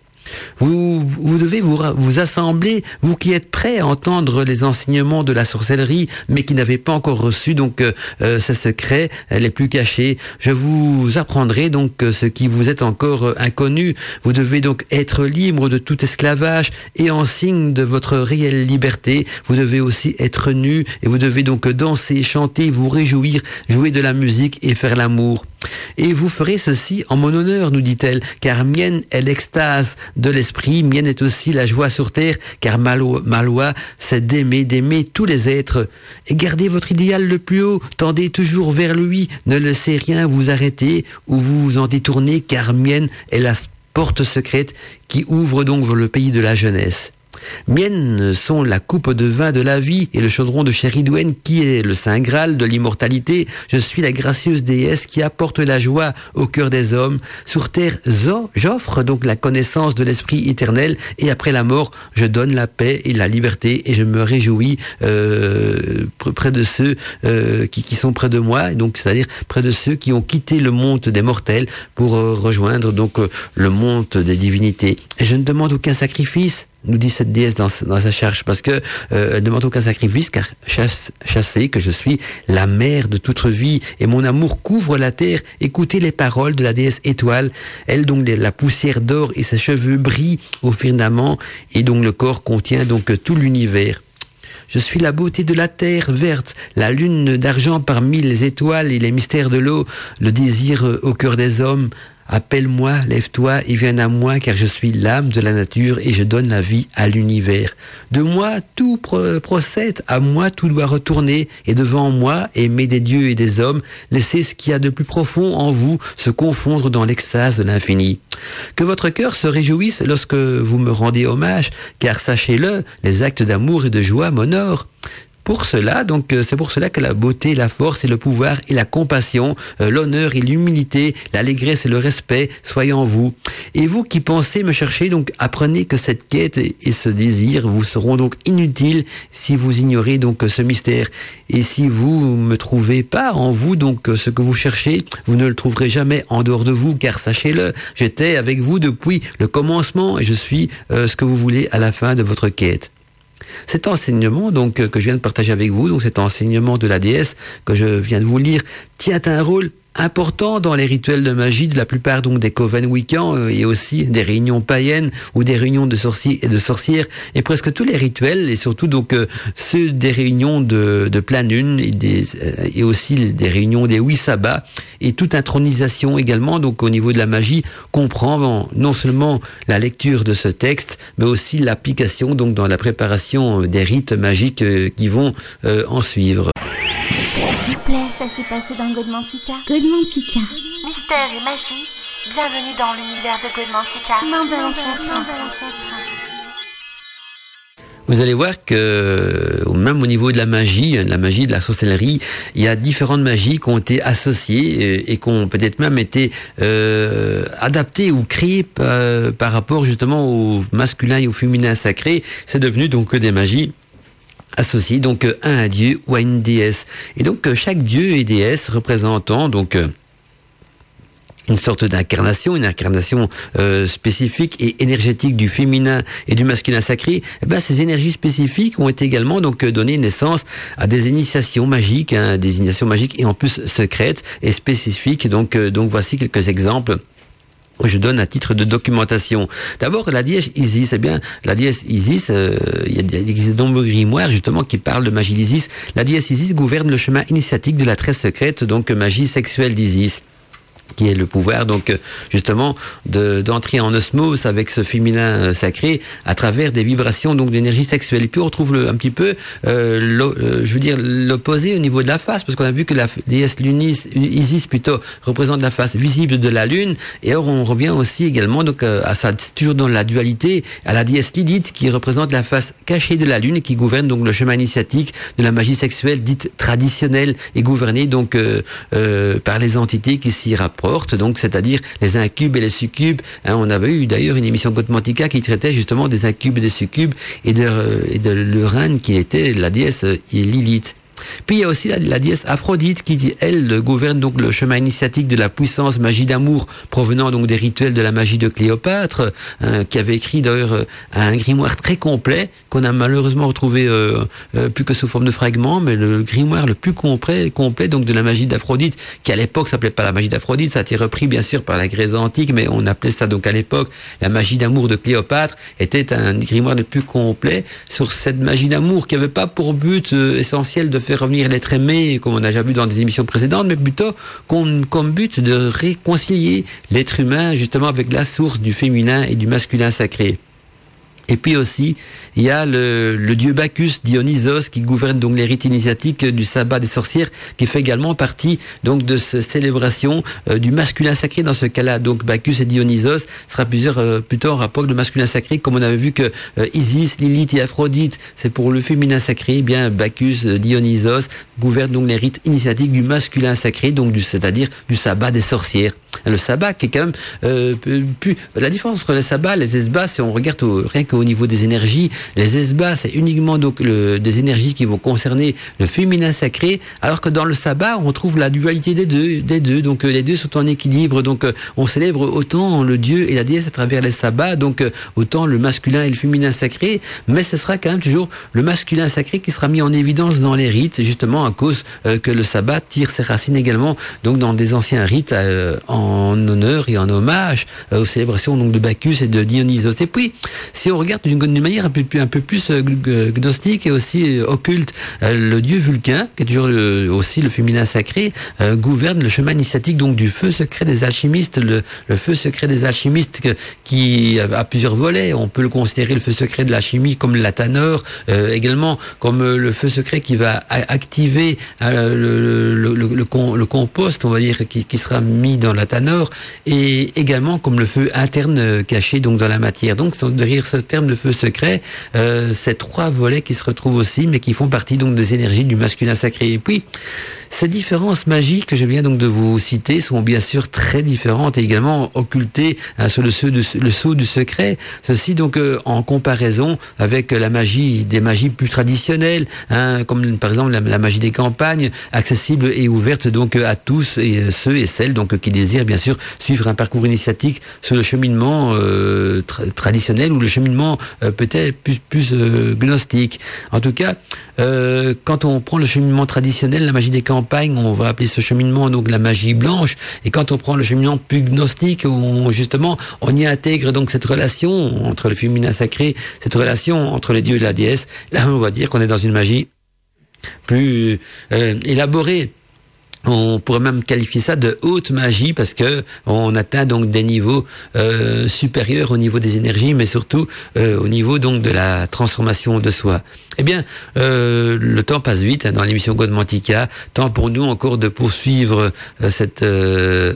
Vous, vous devez vous, vous assembler, vous qui êtes prêts à entendre les enseignements de la sorcellerie, mais qui n'avez pas encore reçu donc euh, euh ces secrets les plus cachés. Je vous apprendrai donc euh, ce qui vous est encore euh, inconnu. Vous devez donc être libre de tout esclavage et en signe de votre réelle liberté, vous devez aussi être nu et vous devez donc danser, chanter, vous réjouir, jouer de la musique et faire l'amour. Et vous ferez ceci en mon honneur, nous dit-elle, car mienne est l'extase de l'esprit, mienne est aussi la joie sur terre, car ma loi, c'est d'aimer, d'aimer tous les êtres. Et gardez votre idéal le plus haut, tendez toujours vers lui, ne laissez rien vous arrêter ou vous vous en détourner, car mienne est la porte secrète qui ouvre donc le pays de la jeunesse. Miennes sont la coupe de vin de la vie et le chaudron de Chéridouane qui est le Saint Graal de l'immortalité. Je suis la gracieuse déesse qui apporte la joie au cœur des hommes. Sur terre, j'offre donc la connaissance de l'esprit éternel et après la mort, je donne la paix et la liberté et je me réjouis euh, près de ceux euh, qui, sont près de moi, donc c'est-à-dire près de ceux qui ont quitté le monde des mortels pour euh, rejoindre donc le monde des divinités. Je ne demande aucun sacrifice nous dit cette déesse dans, sa charge, parce que euh, elle demande aucun sacrifice, car chasse, chassez que je suis la mère de toute vie, et mon amour couvre la terre. Écoutez les paroles de la déesse étoile. Elle donc la poussière d'or et ses cheveux brillent au firmament, et donc le corps contient donc tout l'univers. Je suis la beauté de la terre verte, la lune d'argent parmi les étoiles et les mystères de l'eau, le désir au cœur des hommes. Appelle-moi, lève-toi et viens à moi, car je suis l'âme de la nature et je donne la vie à l'univers. De moi, tout pro- procède, à moi, tout doit retourner, et devant moi, aimé des dieux et des hommes, laissez ce qu'il y a de plus profond en vous se confondre dans l'extase de l'infini. Que votre cœur se réjouisse lorsque vous me rendez hommage, car sachez-le, les actes d'amour et de joie m'honorent. Pour cela, donc euh, c'est pour cela que la beauté, la force et le pouvoir et la compassion, euh, l'honneur et l'humilité, l'allégresse et le respect soient en vous. Et vous qui pensez me chercher, donc apprenez que cette quête et ce désir vous seront donc inutiles si vous ignorez donc ce mystère. Et si vous me trouvez pas en vous donc ce que vous cherchez, vous ne le trouverez jamais en dehors de vous, car sachez-le, j'étais avec vous depuis le commencement et je suis euh, ce que vous voulez à la fin de votre quête. Cet enseignement donc euh, que je viens de partager avec vous, donc cet enseignement de la déesse que je viens de vous lire, tient un rôle important dans les rituels de magie de la plupart donc des coven week-ends euh, et aussi des réunions païennes ou des réunions de sorciers et de sorcières et presque tous les rituels et surtout donc euh, ceux des réunions de, de pleine lune et, des, euh, et aussi des réunions des huit sabbats et toute intronisation également donc au niveau de la magie comprend non seulement la lecture de ce texte mais aussi l'application donc dans la préparation des rites magiques qui vont en suivre. S'il vous plaît, ça s'est passé dans Godmantica. Godmantica. Mystère et magie, bienvenue dans l'univers de Godmantica. Main de l'ancêtre. Vous allez voir que euh, même au niveau de la magie, de la magie de la sorcellerie, il y a différentes magies qui ont été associées euh, et qui ont peut-être même été euh, adaptées ou créées par, par rapport justement au masculin et au féminin sacré. C'est devenu donc des magies associées donc euh, à un dieu ou à une déesse. Et donc euh, chaque dieu et déesse représentant donc euh, une sorte d'incarnation, une incarnation spécifique et énergétique du féminin et du masculin sacré, eh ben, ces énergies spécifiques ont été également donc donné naissance à des initiations magiques, hein, des initiations magiques et en plus secrètes et spécifiques. Donc, euh, donc voici quelques exemples je donne à titre de documentation. D'abord, la déesse Isis, eh bien, la déesse Isis, euh, il y a des- il existe de nombreux grimoires justement qui parlent de magie d'Isis. La déesse Isis gouverne le chemin initiatique de la très secrète, donc magie sexuelle d'Isis qui est le pouvoir donc euh, justement de d'entrer en osmose avec ce féminin euh, sacré à travers des vibrations donc d'énergie sexuelle. Et puis on retrouve le, un petit peu euh, euh, je veux dire l'opposé au niveau de la face parce qu'on a vu que la déesse Lunis Isis plutôt représente la face visible de la lune. Et or on revient aussi également donc à ça toujours dans la dualité à la déesse Lydite qui représente la face cachée de la lune et qui gouverne donc le chemin initiatique de la magie sexuelle dite traditionnelle et gouvernée donc par les entités qui s'y donc c'est-à-dire les incubes et les succubes. Hein, on avait eu d'ailleurs une émission Godmantica qui traitait justement des incubes et des succubes et de, euh, et de leur reine qui était la déesse Lilith. Puis il y a aussi la, la déesse Aphrodite qui, dit, elle, gouverne donc le chemin initiatique de la puissance magie d'amour provenant donc des rituels de la magie de Cléopâtre, hein, qui avait écrit d'ailleurs euh, un grimoire très complet qu'on a malheureusement retrouvé euh, euh, plus que sous forme de fragments, mais le grimoire le plus complet, complet donc de la magie d'Aphrodite, qui à l'époque s'appelait pas la magie d'Aphrodite, ça a été repris bien sûr par la Grèce antique, mais on appelait ça donc à l'époque la magie d'amour de Cléopâtre, était un grimoire le plus complet sur cette magie d'amour qui avait pas pour but euh, essentiel de faire revenir l'être aimé, comme on a déjà vu dans des émissions précédentes, mais plutôt comme but de réconcilier l'être humain justement avec la source du féminin et du masculin sacré. Et puis aussi, il y a le, le dieu Bacchus, Dionysos, qui gouverne donc les rites initiatiques du sabbat des sorcières, qui fait également partie donc de cette célébration euh, du masculin sacré dans ce cas-là. Donc Bacchus et Dionysos sera plusieurs, euh, plutôt en rapport avec le masculin sacré, comme on avait vu que euh, Isis, Lilith et Aphrodite, c'est pour le féminin sacré, eh bien Bacchus, euh, Dionysos gouvernent donc les rites initiatiques du masculin sacré, donc du, c'est-à-dire du sabbat des sorcières. Le sabbat qui est quand même plus la différence entre les sabbats, les esbats, si on regarde au, rien qu'au niveau des énergies, les esbats c'est uniquement donc le, des énergies qui vont concerner le féminin sacré, alors que dans le sabbat on trouve la dualité des deux, des deux, donc euh, les deux sont en équilibre, donc euh, on célèbre autant le dieu et la déesse à travers les sabbats, donc euh, autant le masculin et le féminin sacré, mais ce sera quand même toujours le masculin sacré qui sera mis en évidence dans les rites, justement à cause que le sabbat tire ses racines également donc dans des anciens rites en honneur et en hommage aux célébrations donc de Bacchus et de Dionysos. Et puis, si on regarde d'une manière un peu, plus euh, gnostique et aussi euh, occulte, le dieu Vulcain, qui est toujours aussi le féminin sacré, gouverne le chemin initiatique donc du feu secret des alchimistes, le, feu secret des alchimistes qui a plusieurs volets. On peut le considérer le feu secret de la chimie comme la tanor, également comme le feu secret qui va activer le, compost, on va dire, qui, sera mis dans la tanor, et également comme le feu interne caché donc dans la matière. Donc derrière terme de feu secret, euh, c'est trois volets qui se retrouvent aussi, mais qui font partie donc des énergies du masculin sacré. Et puis ces différences magiques que je viens donc de vous citer sont bien sûr très différentes et également occultées hein, sur le saut, du, secret. Ceci donc euh, en comparaison avec la magie des magies plus traditionnelles, hein, comme par exemple la, magie des campagnes, accessible et ouverte donc à tous et euh, ceux et celles donc qui désirent bien sûr suivre un parcours initiatique sur le cheminement euh, traditionnel ou le cheminement peut-être plus, plus gnostique. En tout cas, quand on prend le cheminement traditionnel, la magie des campagnes on va appeler ce cheminement donc la magie blanche. Et quand on prend le cheminement plus gnostique, on, justement, on y intègre donc cette relation entre le féminin sacré, cette relation entre les dieux et la déesse. Là, on va dire qu'on est dans une magie plus euh, élaborée. On pourrait même qualifier ça de haute magie parce que on atteint donc des niveaux euh, supérieurs au niveau des énergies, mais surtout euh, au niveau donc de la transformation de soi. Eh bien, euh, le temps passe vite hein, dans l'émission Godmantica. Temps pour nous encore de poursuivre cette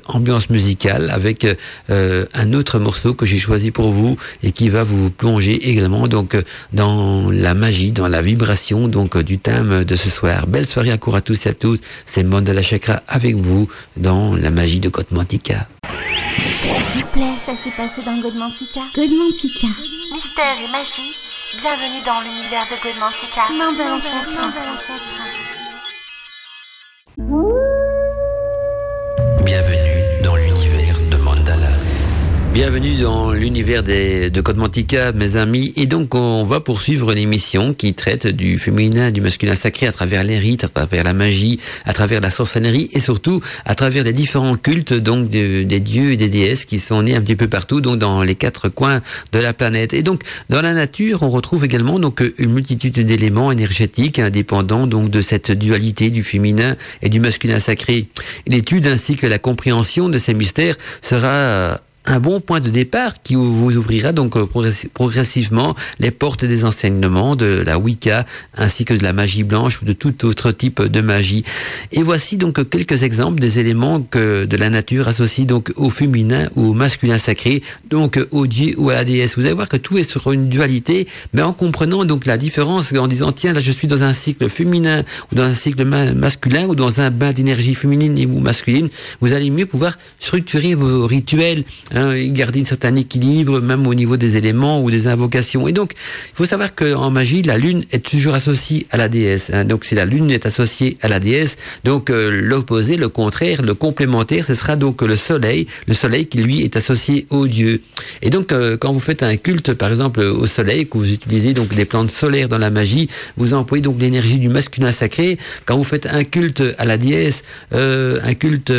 ambiance musicale avec un autre morceau que j'ai choisi pour vous et qui va vous plonger également donc dans la magie, dans la vibration donc du thème de ce soir. Belle soirée à court à tous et à toutes. C'est Mandala Chakra avec vous dans la magie de Godmantica. S'il vous plaît, ça s'est passé dans Godmantica. Godmantica. Mystère et magie Bienvenue dans l'univers de Godmantica. Mandala Bienvenue Bienvenue dans l'univers de Code Mantica, mes amis. Et donc, on va poursuivre l'émission qui traite du féminin, du masculin sacré à travers les rites, à travers la magie, à travers la sorcellerie et surtout à travers les différents cultes donc des dieux et des déesses qui sont nés un petit peu partout, donc dans les quatre coins de la planète. Et donc, dans la nature, on retrouve également donc une multitude d'éléments énergétiques indépendants donc de cette dualité du féminin et du masculin sacré. L'étude ainsi que la compréhension de ces mystères sera un bon point de départ qui vous ouvrira donc euh, progressivement les portes des enseignements de la Wicca ainsi que de la magie blanche ou de tout autre type de magie. Et voici donc quelques exemples des éléments que de la nature associe donc au féminin ou au masculin sacré, donc au dieu ou à la déesse. Vous allez voir que tout est sur une dualité, mais en comprenant donc la différence en disant tiens là je suis dans un cycle féminin ou dans un cycle masculin ou dans un bain d'énergie féminine ou masculine, vous allez mieux pouvoir structurer vos rituels hein, garder un certain équilibre, même au niveau des éléments ou des invocations. Et donc, il faut savoir qu'en magie, la lune est toujours associée à la déesse. Hein. Donc, si la lune est associée à la déesse, donc euh, l'opposé, le contraire, le complémentaire, ce sera donc le soleil, le soleil qui lui est associé au dieu. Et donc, euh, quand vous faites un culte, par exemple, au soleil, que vous utilisez donc des plantes solaires dans la magie, vous employez donc l'énergie du masculin sacré. Quand vous faites un culte à la déesse, euh, un culte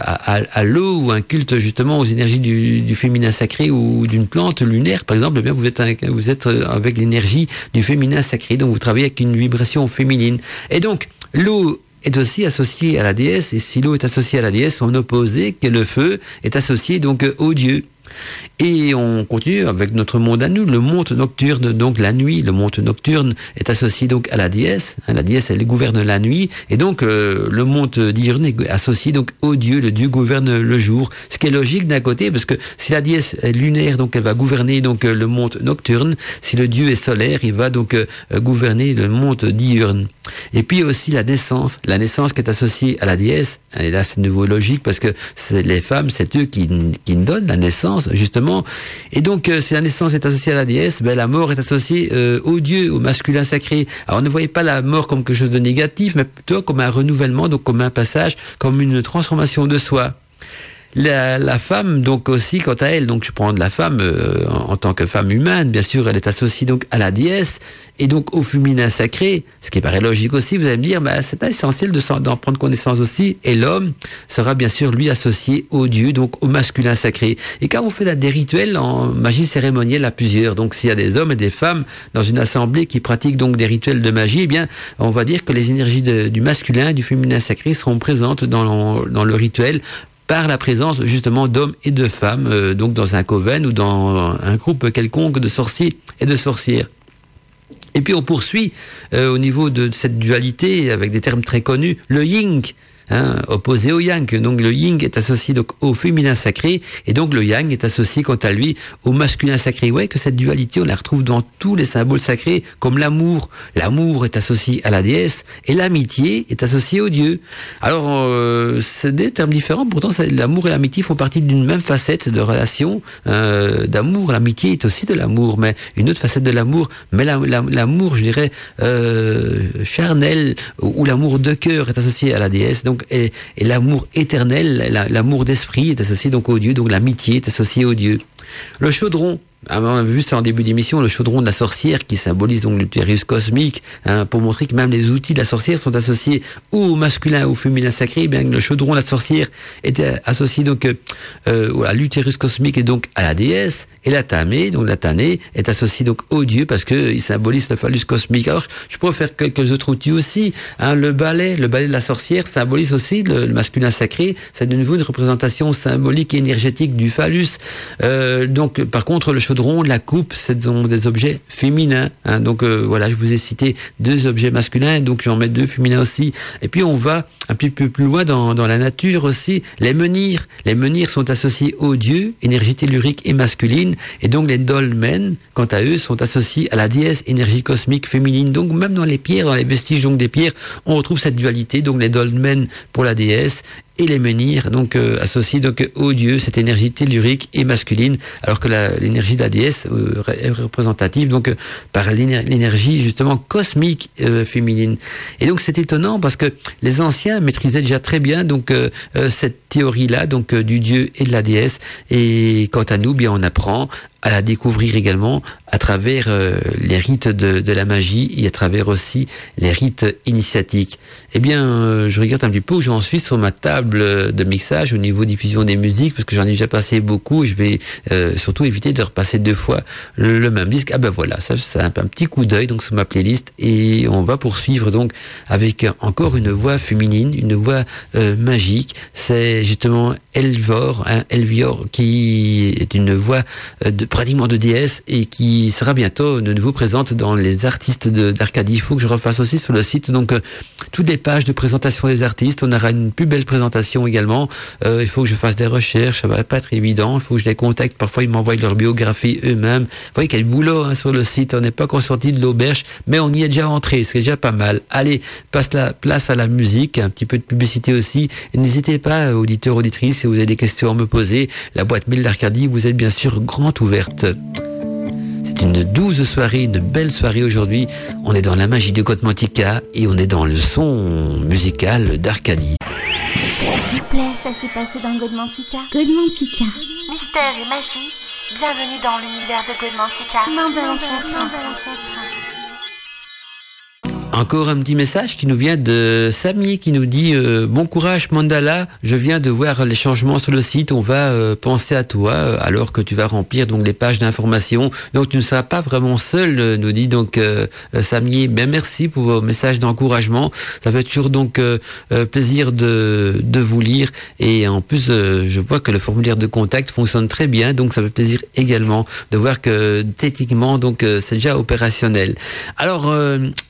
à, à l'eau ou un culte justement aux énergies du, féminin sacré ou d'une plante lunaire, par exemple, eh bien vous êtes, vous êtes euh, avec l'énergie du féminin sacré, donc vous travaillez avec une vibration féminine. Et donc, l'eau est aussi associée à la déesse, et si l'eau est associée à la déesse, son opposé, que le feu, est associé donc au dieu. Et on continue avec notre monde à nous, le monde nocturne, donc la nuit. Le monde nocturne est associé donc à la déesse. Hein, la déesse, elle gouverne la nuit. Et donc, euh, le monde diurne est associé donc au dieu. Le dieu gouverne le jour. Ce qui est logique d'un côté, parce que si la déesse est lunaire, donc elle va gouverner donc le monde nocturne. Si le dieu est solaire, il va donc euh, gouverner le monde diurne. Et puis aussi la naissance. La naissance qui est associée à la déesse. Et là, c'est nouveau logique parce que les femmes, c'est eux qui, qui donnent la naissance justement. Et donc, euh, si la naissance est associée à la déesse, ben, la mort est associée euh, au dieu, au masculin sacré. Alors, ne voyez pas la mort comme quelque chose de négatif, mais plutôt comme un renouvellement, donc comme un passage, comme une transformation de soi. La, la, femme, donc aussi, quant à elle, donc je prends de la femme euh, en, tant que femme humaine, bien sûr, elle est associée donc à la déesse et donc au féminin sacré, ce qui paraît logique aussi. Vous allez me dire, bah, c'est essentiel d'en prendre connaissance aussi. Et l'homme sera bien sûr lui associé au dieu, donc au masculin sacré. Et quand vous faites des rituels en magie cérémonielle à plusieurs, donc s'il y a des hommes et des femmes dans une assemblée qui pratiquent donc des rituels de magie, eh bien, on va dire que les énergies du masculin, du féminin sacré seront présentes dans, dans le rituel par la présence justement d'hommes et de femmes, euh, donc dans un coven ou dans un groupe quelconque de sorciers et de sorcières. Et puis on poursuit euh, au niveau de cette dualité avec des termes très connus, le yin, hein, opposé au yang. Donc le yin est associé donc au féminin sacré et donc le yang est associé quant à lui au masculin sacré. Ouais, que cette dualité on la retrouve dans tous les symboles sacrés comme l'amour. L'amour est associé à la déesse et l'amitié est associée au dieu. Alors euh, c'est des termes différents. Pourtant l'amour et l'amitié font partie d'une même facette de relation euh, d'amour. L'amitié est aussi de l'amour, mais une autre facette de l'amour. Mais l'amour, je dirais euh, charnel ou l'amour de cœur est associé à la déesse. Donc et, l'amour éternel, l'amour d'esprit est associé donc au Dieu, donc l'amitié est associée au Dieu. Le chaudron, on a vu ça en début d'émission, le chaudron de la sorcière qui symbolise donc l'utérus cosmique, hein, pour montrer que même les outils de la sorcière sont associés au masculin ou au féminin sacré, bien que le chaudron de la sorcière était associé donc euh, à l'utérus cosmique et donc à la déesse, et la tamée, donc la tanée, est associée donc au dieu parce que il symbolise le phallus cosmique. Alors, je pourrais faire quelques autres outils aussi. Hein, le balai, le balai de la sorcière symbolise aussi le, masculin sacré. C'est de nouveau une représentation symbolique et énergétique du phallus. Euh, donc, par contre, le chaudron, la coupe, ce sont des objets féminins. Hein, donc, euh, voilà, je vous ai cité deux objets masculins, donc j'en mets deux féminins aussi. Et puis, on va un petit peu plus loin dans, dans la nature aussi. Les menhirs, les menhirs sont associés au dieu, énergie tellurique et masculine. Et donc les dolmens, quant à eux, sont associés à la déesse énergie cosmique féminine. Donc même dans les pierres, dans les vestiges donc des pierres, on retrouve cette dualité. Donc les dolmens pour la déesse et les menhirs, donc euh, associés donc au dieu, cette énergie tellurique et masculine, alors que l'énergie de la déesse euh, est représentative donc euh, par l'énergie justement cosmique euh, féminine. Et donc c'est étonnant parce que les anciens maîtrisaient déjà très bien donc cette théorie-là donc du dieu et de la déesse. Et quant à nous, bien on apprend à la découvrir également à travers euh, les rites de, de, la magie et à travers aussi les rites initiatiques. Eh bien, euh, je regarde un petit peu où j'en suis sur ma table de mixage au niveau diffusion des musiques, parce que j'en ai déjà passé beaucoup. Je vais euh, surtout éviter de repasser deux fois le, le même disque. Ah ben voilà, ça c'est un, petit coup d'œil donc sur ma playlist et on va poursuivre donc avec encore une voix féminine, une voix magique. C'est justement Elvor, hein, Elvior, qui est une voix de pratiquement de déesse et qui sera bientôt de nouveau présente dans les artistes d'Arcadie. Il faut que je refasse aussi sur le site donc euh, toutes les pages de présentation des artistes. On aura une plus belle présentation également. Euh, il faut que je fasse des recherches, ça va pas être évident. Il faut que je les contacte. Parfois ils m'envoient leur biographie eux-mêmes. Vous voyez quel boulot hein, sur le site. On n'est pas encore sorti de l'auberge, mais on y est déjà entré. C'est déjà pas mal. Allez, passe la place à la musique, un petit peu de publicité aussi. N'hésitez pas, auditeurs, auditrices, si vous avez des questions à me poser. La boîte mail d'Arcadie, vous êtes bien sûr grand ouvert. C'est une douce soirée, une belle soirée aujourd'hui. On est dans la magie de Godmantica et on est dans le son musical d'Arcadie. S'il vous plaît, ça s'est passé dans Godmantica. Godmantica. Mystère et magie, bienvenue dans l'univers de Godmantica. Encore un petit message qui nous vient de Samy qui nous dit euh, bon courage Mandala, je viens de voir les changements sur le site, on va euh, penser à toi euh, alors que tu vas remplir donc les pages d'information. Donc tu ne seras pas vraiment seul, nous dit donc Samy. Ben merci pour vos messages d'encouragement. Ça fait toujours donc plaisir de, de vous lire et en plus je vois que le formulaire de contact fonctionne très bien, donc ça fait plaisir également de voir que techniquement donc c'est déjà opérationnel. Alors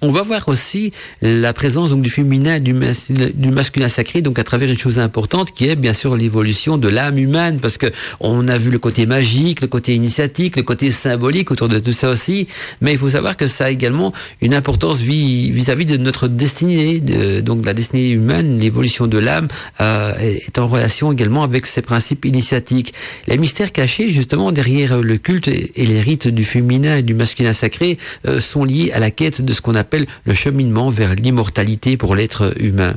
on va voir aussi la présence donc du féminin et du, mas du masculin sacré, donc à travers une chose importante qui est bien sûr l'évolution de l'âme humaine, parce que on a vu le côté magique, le côté initiatique, le côté symbolique autour de tout ça aussi, mais il faut savoir que ça a également une importance vis-à-vis -vis de notre destinée, de, donc la destinée humaine, l'évolution de l'âme euh, est en relation également avec ces principes initiatiques. Les mystères cachés justement derrière le culte et les rites du féminin et du masculin sacré euh, sont liés à la quête de ce qu'on appelle le cheminement vers l'immortalité pour l'être humain.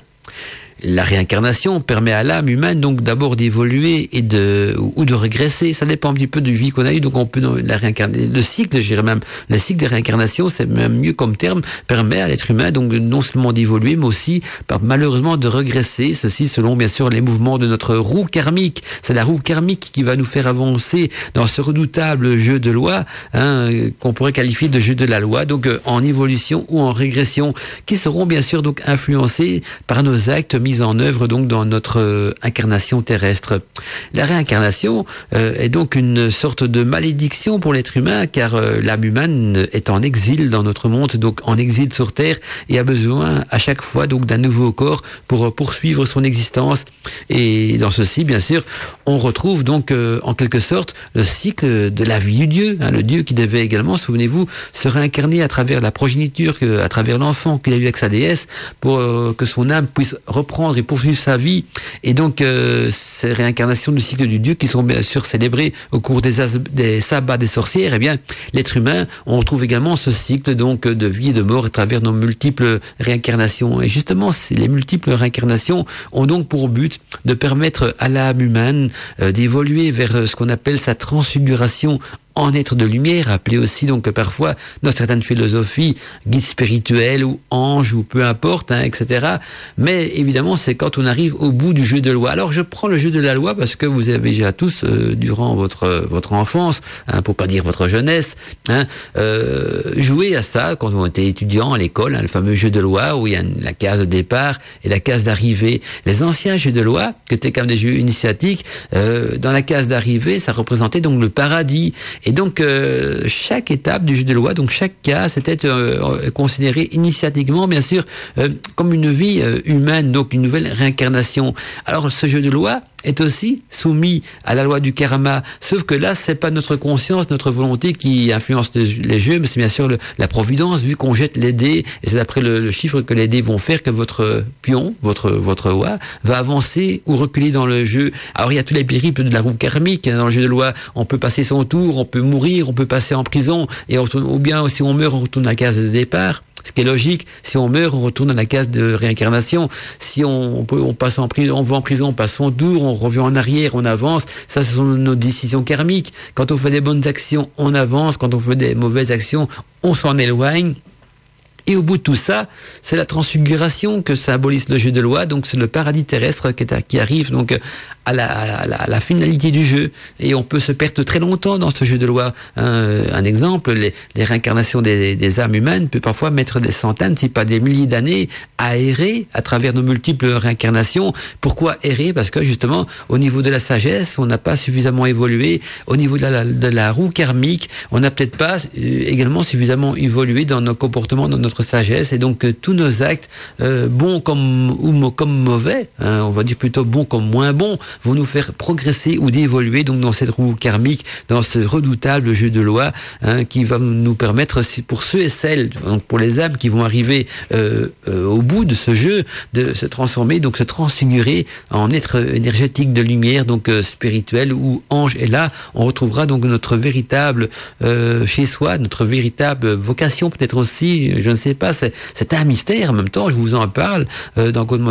La réincarnation permet à l'âme humaine donc d'abord d'évoluer et de ou de régresser. Ça dépend un petit peu du vie qu'on a eu. Donc on peut la réincarner. Le cycle, je dirais même, le cycle de réincarnation, c'est même mieux comme terme, permet à l'être humain donc non seulement d'évoluer, mais aussi malheureusement de regresser. Ceci selon bien sûr les mouvements de notre roue karmique. C'est la roue karmique qui va nous faire avancer dans ce redoutable jeu de loi hein, qu'on pourrait qualifier de jeu de la loi. Donc euh, en évolution ou en régression, qui seront bien sûr donc influencés par nos actes mis en œuvre donc dans notre euh, incarnation terrestre. La réincarnation euh, est donc une sorte de malédiction pour l'être humain car euh, l'âme humaine est en exil dans notre monde, donc en exil sur terre et a besoin à chaque fois donc d'un nouveau corps pour poursuivre son existence. Et dans ceci, bien sûr, on retrouve donc en quelque sorte le cycle de la vie du Dieu, hein, le Dieu qui devait également, souvenez-vous, se réincarner à travers la progéniture, à travers l'enfant qu'il a eu avec sa déesse, pour que son âme puisse reprendre et poursuivre sa vie. Et donc, euh, ces réincarnations du cycle du Dieu qui sont bien sûr célébrées au cours des, des sabbats des sorcières, eh bien, l'être humain, on retrouve également ce cycle donc de vie et de mort à travers nos multiples réincarnations. Et justement, les multiples réincarnations ont donc pour but de permettre à l'âme humaine euh, d'évoluer vers ce qu'on appelle sa transfiguration en être de lumière, appelé aussi donc parfois dans certaines philosophies guide spirituel ou ange ou peu importe, hein, etc. Mais évidemment, c'est quand on arrive au bout du jeu de loi. Alors je prends le jeu de la loi parce que vous avez déjà tous euh, durant votre votre enfance, hein, pour pas dire votre jeunesse, hein, euh, joué à ça quand on était étudiant à l'école, hein, le fameux jeu de loi où il y a la case de départ et la case d'arrivée. Les anciens jeux de loi, qui étaient comme des jeux initiatiques, euh, dans la case d'arrivée, ça représentait donc le paradis. Et donc, euh, chaque étape du jeu de loi, donc chaque cas, c'était euh, considéré initiatiquement, bien sûr, euh, comme une vie humaine, donc une nouvelle réincarnation. Alors, ce jeu de loi, est aussi soumis à la loi du karma. Sauf que là, c'est pas notre conscience, notre volonté qui influence les jeux, mais c'est bien sûr la providence, vu qu'on jette les dés, et c'est d'après le, chiffre que les dés vont faire que votre pion, votre votre loi, va avancer ou reculer dans le jeu. Alors il y a tous les périples de la roue karmique hein, dans le jeu de loi. On peut passer son tour, on mourir, on peut passer en prison, et ou bien si on meurt, on retourne à la case de départ ce qui est logique. Si on meurt, on retourne à la case de réincarnation. Si on, on passe en prison, on va en prison, on passe son tour, on revient en arrière, on avance. Ça, ce sont nos décisions karmiques. Quand on fait des bonnes actions, on avance. Quand on fait des mauvaises actions, on s'en éloigne. Et au bout de tout ça, c'est la transfiguration que symbolise le jeu de loi. Donc c'est le paradis terrestre qui, arrive donc à la, finalité du jeu. Et on peut se perdre très longtemps dans ce jeu de loi. Un, exemple, les, réincarnations des, âmes humaines peut parfois mettre des centaines, si pas des milliers d'années à errer à travers nos multiples réincarnations. Pourquoi errer? Parce que justement, au niveau de la sagesse, on n'a pas suffisamment évolué. Au niveau de la, la roue karmique, on n'a peut-être pas euh, également suffisamment évolué dans nos comportements, dans notre sagesse et donc euh, tous nos actes, euh, bons comme ou comme mauvais, hein, on va dire plutôt bons comme moins bons, vont nous faire progresser ou d'évoluer donc dans cette roue karmique, dans ce redoutable jeu de loi hein, qui va nous permettre, pour ceux et celles, donc pour les âmes qui vont arriver euh, au bout de ce jeu, de se transformer, donc se transfigurer en être énergétique de lumière, donc spirituel ou ange. Et là, on retrouvera donc notre véritable chez soi, notre véritable vocation peut-être aussi, je ne sais pas, c'est un mystère en même temps, je vous en parle euh, dans Code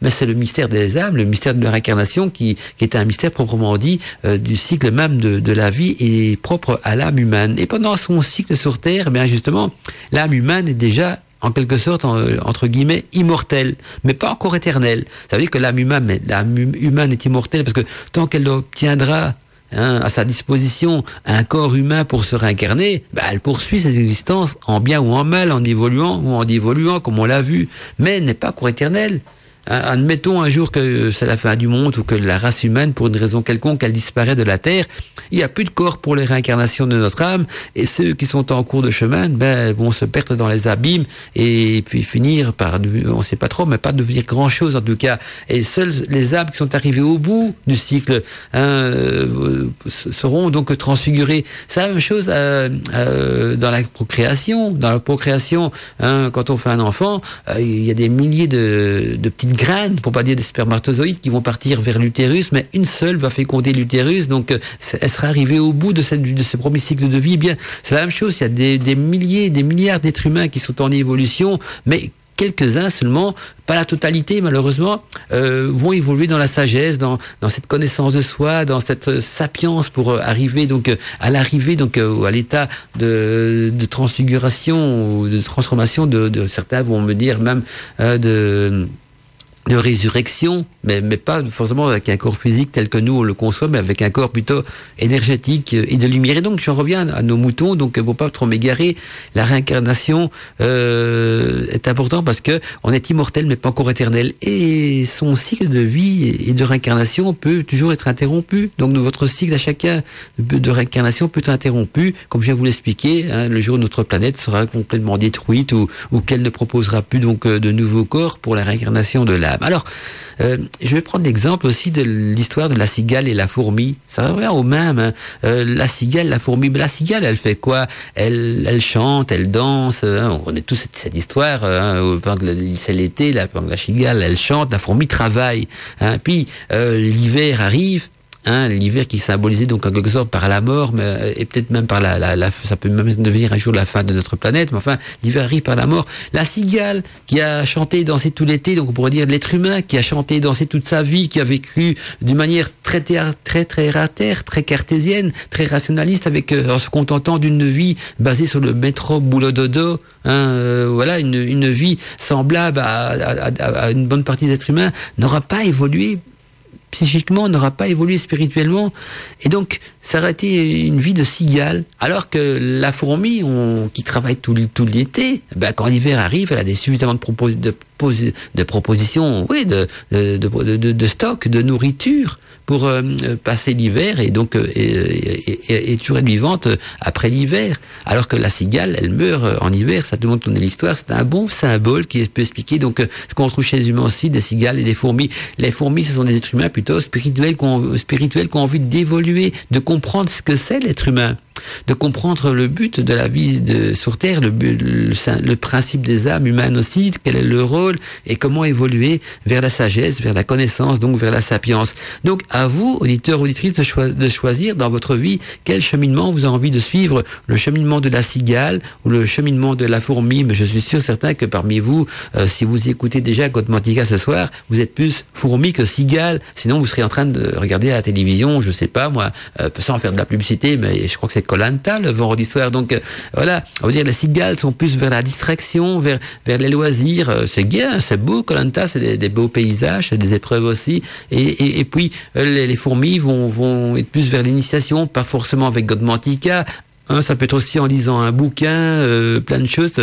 mais c'est le mystère des âmes, le mystère de la réincarnation qui, qui est un mystère proprement dit euh, du cycle même de, la vie et propre à l'âme humaine. Et pendant son cycle sur Terre, eh bien justement, l'âme humaine est déjà en quelque sorte, entre guillemets, immortelle, mais pas encore éternelle. Ça veut dire que l'âme humaine, est immortelle parce que tant qu'elle obtiendra Hein, à sa disposition un corps humain pour se réincarner, bah, elle poursuit ses existences en bien ou en mal, en évoluant ou en évoluant, comme on l'a vu, mais n'est pas court éternel. Admettons un jour que c'est la fin du monde ou que la race humaine, pour une raison quelconque, elle disparaît de la Terre. Il n'y a plus de corps pour les réincarnations de notre âme et ceux qui sont en cours de chemin ben, vont se perdre dans les abîmes et puis finir par, on ne sait pas trop, mais pas devenir grand-chose en tout cas. Et seuls les âmes qui sont arrivées au bout du cycle hein, euh, seront donc transfigurées. C'est la même chose euh, euh, dans la procréation. Dans la procréation, hein, quand on fait un enfant, il y a des milliers de, de petites graines, pour pas dire des spermatozoïdes, qui vont partir vers l'utérus, mais une seule va féconder l'utérus, donc euh, elle sera arrivée au bout de, cette, de ce premier cycle de vie. Eh bien, c'est la même chose, il y a des, des milliers, des milliards d'êtres humains qui sont en évolution, mais quelques-uns seulement, pas la totalité malheureusement, euh, vont évoluer dans la sagesse, dans, dans cette connaissance de soi, dans cette euh, sapience pour euh, arriver donc à l'arrivée donc à l'état de, de transfiguration ou de transformation de, de certains vont me dire même euh, de de résurrection, mais, mais pas forcément avec un corps physique tel que nous on le conçoit, mais avec un corps plutôt énergétique et de lumière. Et donc j'en reviens à nos moutons, donc pour pas trop m'égarer, la réincarnation euh, est important parce que on est immortel mais pas encore éternel. Et son cycle de vie et de réincarnation peut toujours être interrompu. Donc votre cycle à chacun de réincarnation peut être interrompu, comme je viens vous l'expliquer, hein, le jour où notre planète sera complètement détruite ou, ou qu'elle ne proposera plus donc euh, de nouveaux corps pour la réincarnation de Alors, euh, je vais prendre l'exemple aussi de l'histoire de la cigale et la fourmi. Ça revient au même. Hein. Euh, la cigale, la fourmi. Mais la cigale, elle fait quoi? Elle, elle chante, elle danse. Hein. On connaît tous cette, cette histoire. Hein. C'est l'été, la, la cigale, elle chante, la fourmi travaille. Hein. Puis euh, l'hiver arrive. Hein, l'hiver qui symbolisait donc en quelque sorte par la mort, mais et peut-être même par la, la, la, ça peut même devenir un jour la fin de notre planète, mais enfin l'hiver arrive par la mort. La cigale qui a chanté et dansé tout l'été, donc on pourrait dire l'être humain qui a chanté et dansé toute sa vie, qui a vécu d'une manière très très très très terre, très cartésienne, très rationaliste, avec euh, en se contentant d'une vie basée sur le métro boulot dodo, hein, euh, voilà une, une vie semblable à, à, à, à une bonne partie des êtres humains n'aura pas évolué psychiquement, n'aura pas évolué spirituellement. Et donc, ça aurait été une vie de cigale. Alors que la fourmi, on, qui travaille tout, tout l'été, ben, quand l'hiver arrive, elle a des suffisamment de, propos, propositions, de, de, de, de, stock, de nourriture pour euh, passer l'hiver et donc euh, toujours être vivante après l'hiver. Alors que la cigale, elle meurt en hiver. Ça tout le monde connaît l'histoire. C'est un bon symbole qui peut expliquer donc ce qu'on retrouve chez les humains aussi, des cigales et des fourmis. Les fourmis, ce sont des êtres humains plutôt spirituels qui ont, spirituels qui ont envie d'évoluer, de comprendre ce que c'est l'être humain de comprendre le but de la vie de, sur Terre, le, le, le, principe des âmes humaines aussi, quel est le rôle et comment évoluer vers la sagesse, vers la connaissance, donc vers la sapience. Donc à vous, auditeurs, auditrices, de, de choisir dans votre vie quel cheminement vous avez envie de suivre, le cheminement de la cigale ou le cheminement de la fourmi, mais je suis sûr certain que parmi vous, euh, si vous écoutez déjà Godmantica ce soir, vous êtes plus fourmi que cigale, sinon vous serez en train de regarder à la télévision, je sais pas moi, euh, sans faire de la publicité, mais je crois que c'est Colanta le vendredi soir. Donc euh, voilà, on va dire les cigales sont plus vers la distraction, vers vers les loisirs. Euh, c'est bien, c'est beau Colanta, c'est des, beaux paysages, c'est des épreuves aussi. Et, et, puis euh, les, fourmis vont vont être plus vers l'initiation, pas forcément avec Godmantica. Hein, ça peut être aussi en lisant un bouquin, plein de choses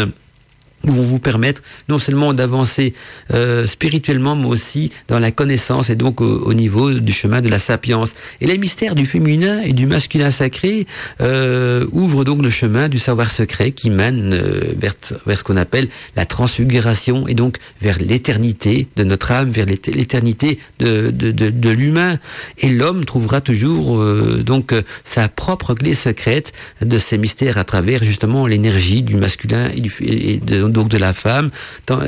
vont vous permettre non seulement d'avancer euh, spirituellement, mais aussi dans la connaissance et donc au, au, niveau du chemin de la sapience. Et les mystères du féminin et du masculin sacré euh, ouvrent donc le chemin du savoir secret qui mène euh, vers, vers ce qu'on appelle la transfiguration et donc vers l'éternité de notre âme, vers l'éternité de, de, de, de l'humain. Et l'homme trouvera toujours euh, donc sa propre clé secrète de ces mystères à travers justement l'énergie du masculin et, du, et de, donc de la femme.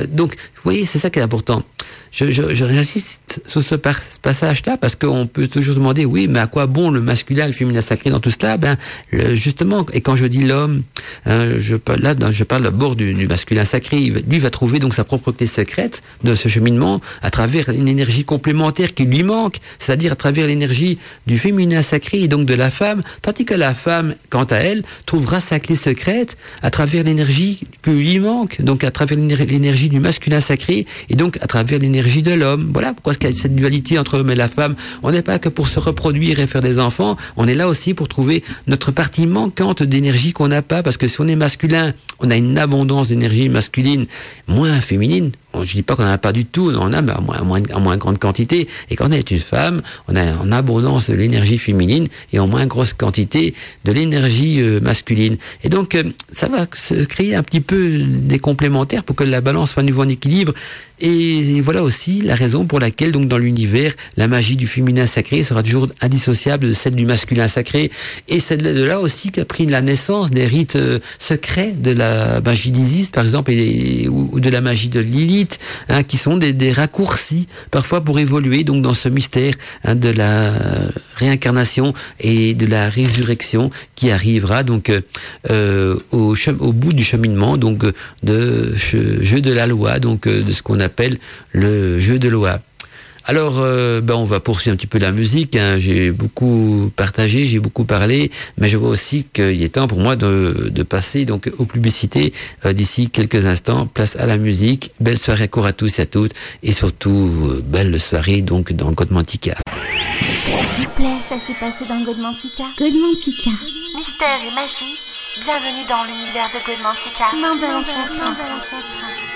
Donc, voyez, c'est ça qui est important. Je, j'insiste sur ce passage-là parce qu'on peut toujours demander, oui, mais à quoi bon le masculin, le féminin sacré dans tout cela? Ben, justement, et quand je dis l'homme, hein, je là, je parle d'abord du, du, masculin sacré. Lui va trouver donc sa propre clé secrète de ce cheminement à travers une énergie complémentaire qui lui manque, c'est-à-dire à travers l'énergie du féminin sacré et donc de la femme, tandis que la femme, quant à elle, trouvera sa clé secrète à travers l'énergie qui lui manque, donc à travers l'énergie du masculin sacré et donc à travers l'énergie de l'homme. Voilà pourquoi il y a cette dualité entre l'homme et la femme. On n'est pas que pour se reproduire et faire des enfants, on est là aussi pour trouver notre partie manquante d'énergie qu'on n'a pas, parce que si on est masculin, on a une abondance d'énergie masculine moins féminine. Je dis pas qu'on n'en a pas du tout, on en a, mais en moins, en, en grande quantité. Et quand on est une femme, on a en abondance de l'énergie féminine et en moins grosse quantité de l'énergie euh, masculine. Et donc, euh, ça va se créer un petit peu des complémentaires pour que la balance soit à nouveau en équilibre. Et, voilà aussi la raison pour laquelle, donc, dans l'univers, la magie du féminin sacré sera toujours indissociable de celle du masculin sacré. Et c'est de là aussi qu'a pris la naissance des rites euh, secrets de la magie d'Isis, par exemple, et, ou, de la magie de Lilith hein, qui sont des, des, raccourcis parfois pour évoluer donc dans ce mystère hein, de la réincarnation et de la résurrection qui arrivera donc euh, au, au, bout du cheminement donc de jeu de la loi, donc de ce qu'on appelle le jeu de loi. Alors, euh, ben on va poursuivre un petit peu la musique. Hein. J'ai beaucoup partagé, j'ai beaucoup parlé, mais je vois aussi qu'il est temps pour moi de, de passer donc aux publicités euh, d'ici quelques instants. Place à la musique. Belle soirée à à tous et à toutes, et surtout euh, belle soirée donc dans Godmantica. S'il vous plaît, ça s'est passé dans Godmantica. Godmantica. Mystère et magie. Bienvenue dans l'univers de Godmantica. Non, de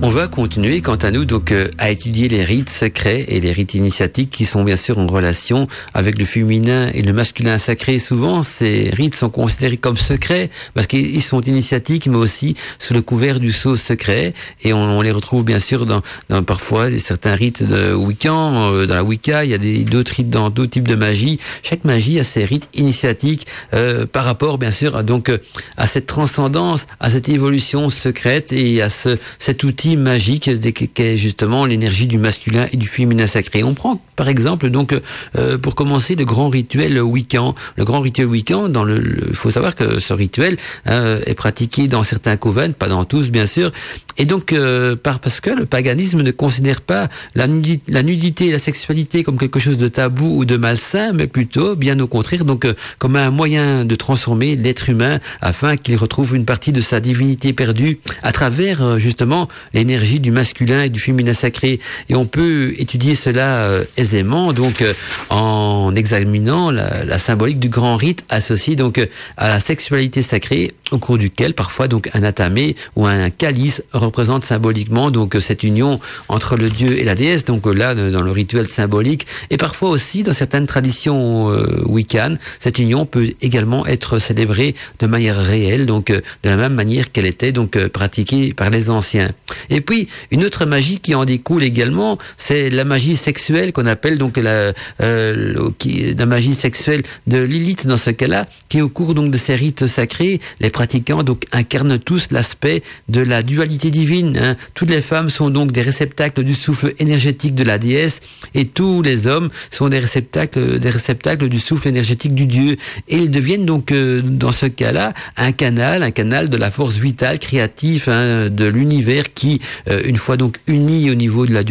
on va continuer, quant à nous, donc euh, à étudier les rites secrets et les rites initiatiques qui sont bien sûr en relation avec le féminin et le masculin sacré. Souvent, ces rites sont considérés comme secrets parce qu'ils sont initiatiques, mais aussi sous le couvert du sceau secret. Et on, les retrouve bien sûr dans, dans parfois certains rites de Wiccan, euh, dans la Wicca. Il y a d'autres rites dans d'autres types de magie. Chaque magie a ses rites initiatiques euh, par rapport, bien sûr, donc à cette transcendance, à cette évolution secrète et à ce, cet outil magique qu'est justement l'énergie du masculin et du féminin sacré. On prend par exemple donc euh, pour commencer le grand rituel Wiccan. Le grand rituel Wiccan, dans le, il faut savoir que ce rituel euh, est pratiqué dans certains couvents, pas dans tous bien sûr, et donc euh, par que le paganisme ne considère pas la nudité, et la sexualité comme quelque chose de tabou ou de malsain, mais plutôt bien au contraire donc comme un moyen de transformer l'être humain afin qu'il retrouve une partie de sa divinité perdue à travers justement les l'énergie du masculin et du féminin sacré. Et on peut étudier cela euh, aisément, donc euh, en examinant la, la, symbolique du grand rite associé donc euh, à la sexualité sacrée, au cours duquel parfois donc un atamé ou un calice représente symboliquement donc cette union entre le dieu et la déesse. Donc là, dans le rituel symbolique, et parfois aussi dans certaines traditions euh, wiccanes, cette union peut également être célébrée de manière réelle, donc de la même manière qu'elle était donc pratiquée par les anciens. Et puis, une autre magie qui en découle également, c'est la magie sexuelle qu'on appelle donc la, euh, la magie sexuelle de Lilith dans ce cas-là, qui au cours donc de ces rites sacrés, les pratiquants donc incarnent tous l'aspect de la dualité divine. Hein. Toutes les femmes sont donc des réceptacles du souffle énergétique de la déesse et tous les hommes sont des réceptacles, des réceptacles du souffle énergétique du dieu. Et ils deviennent donc euh, dans ce cas-là un canal, un canal de la force vitale, créative hein, de l'univers qui euh, une fois donc unis au niveau de la,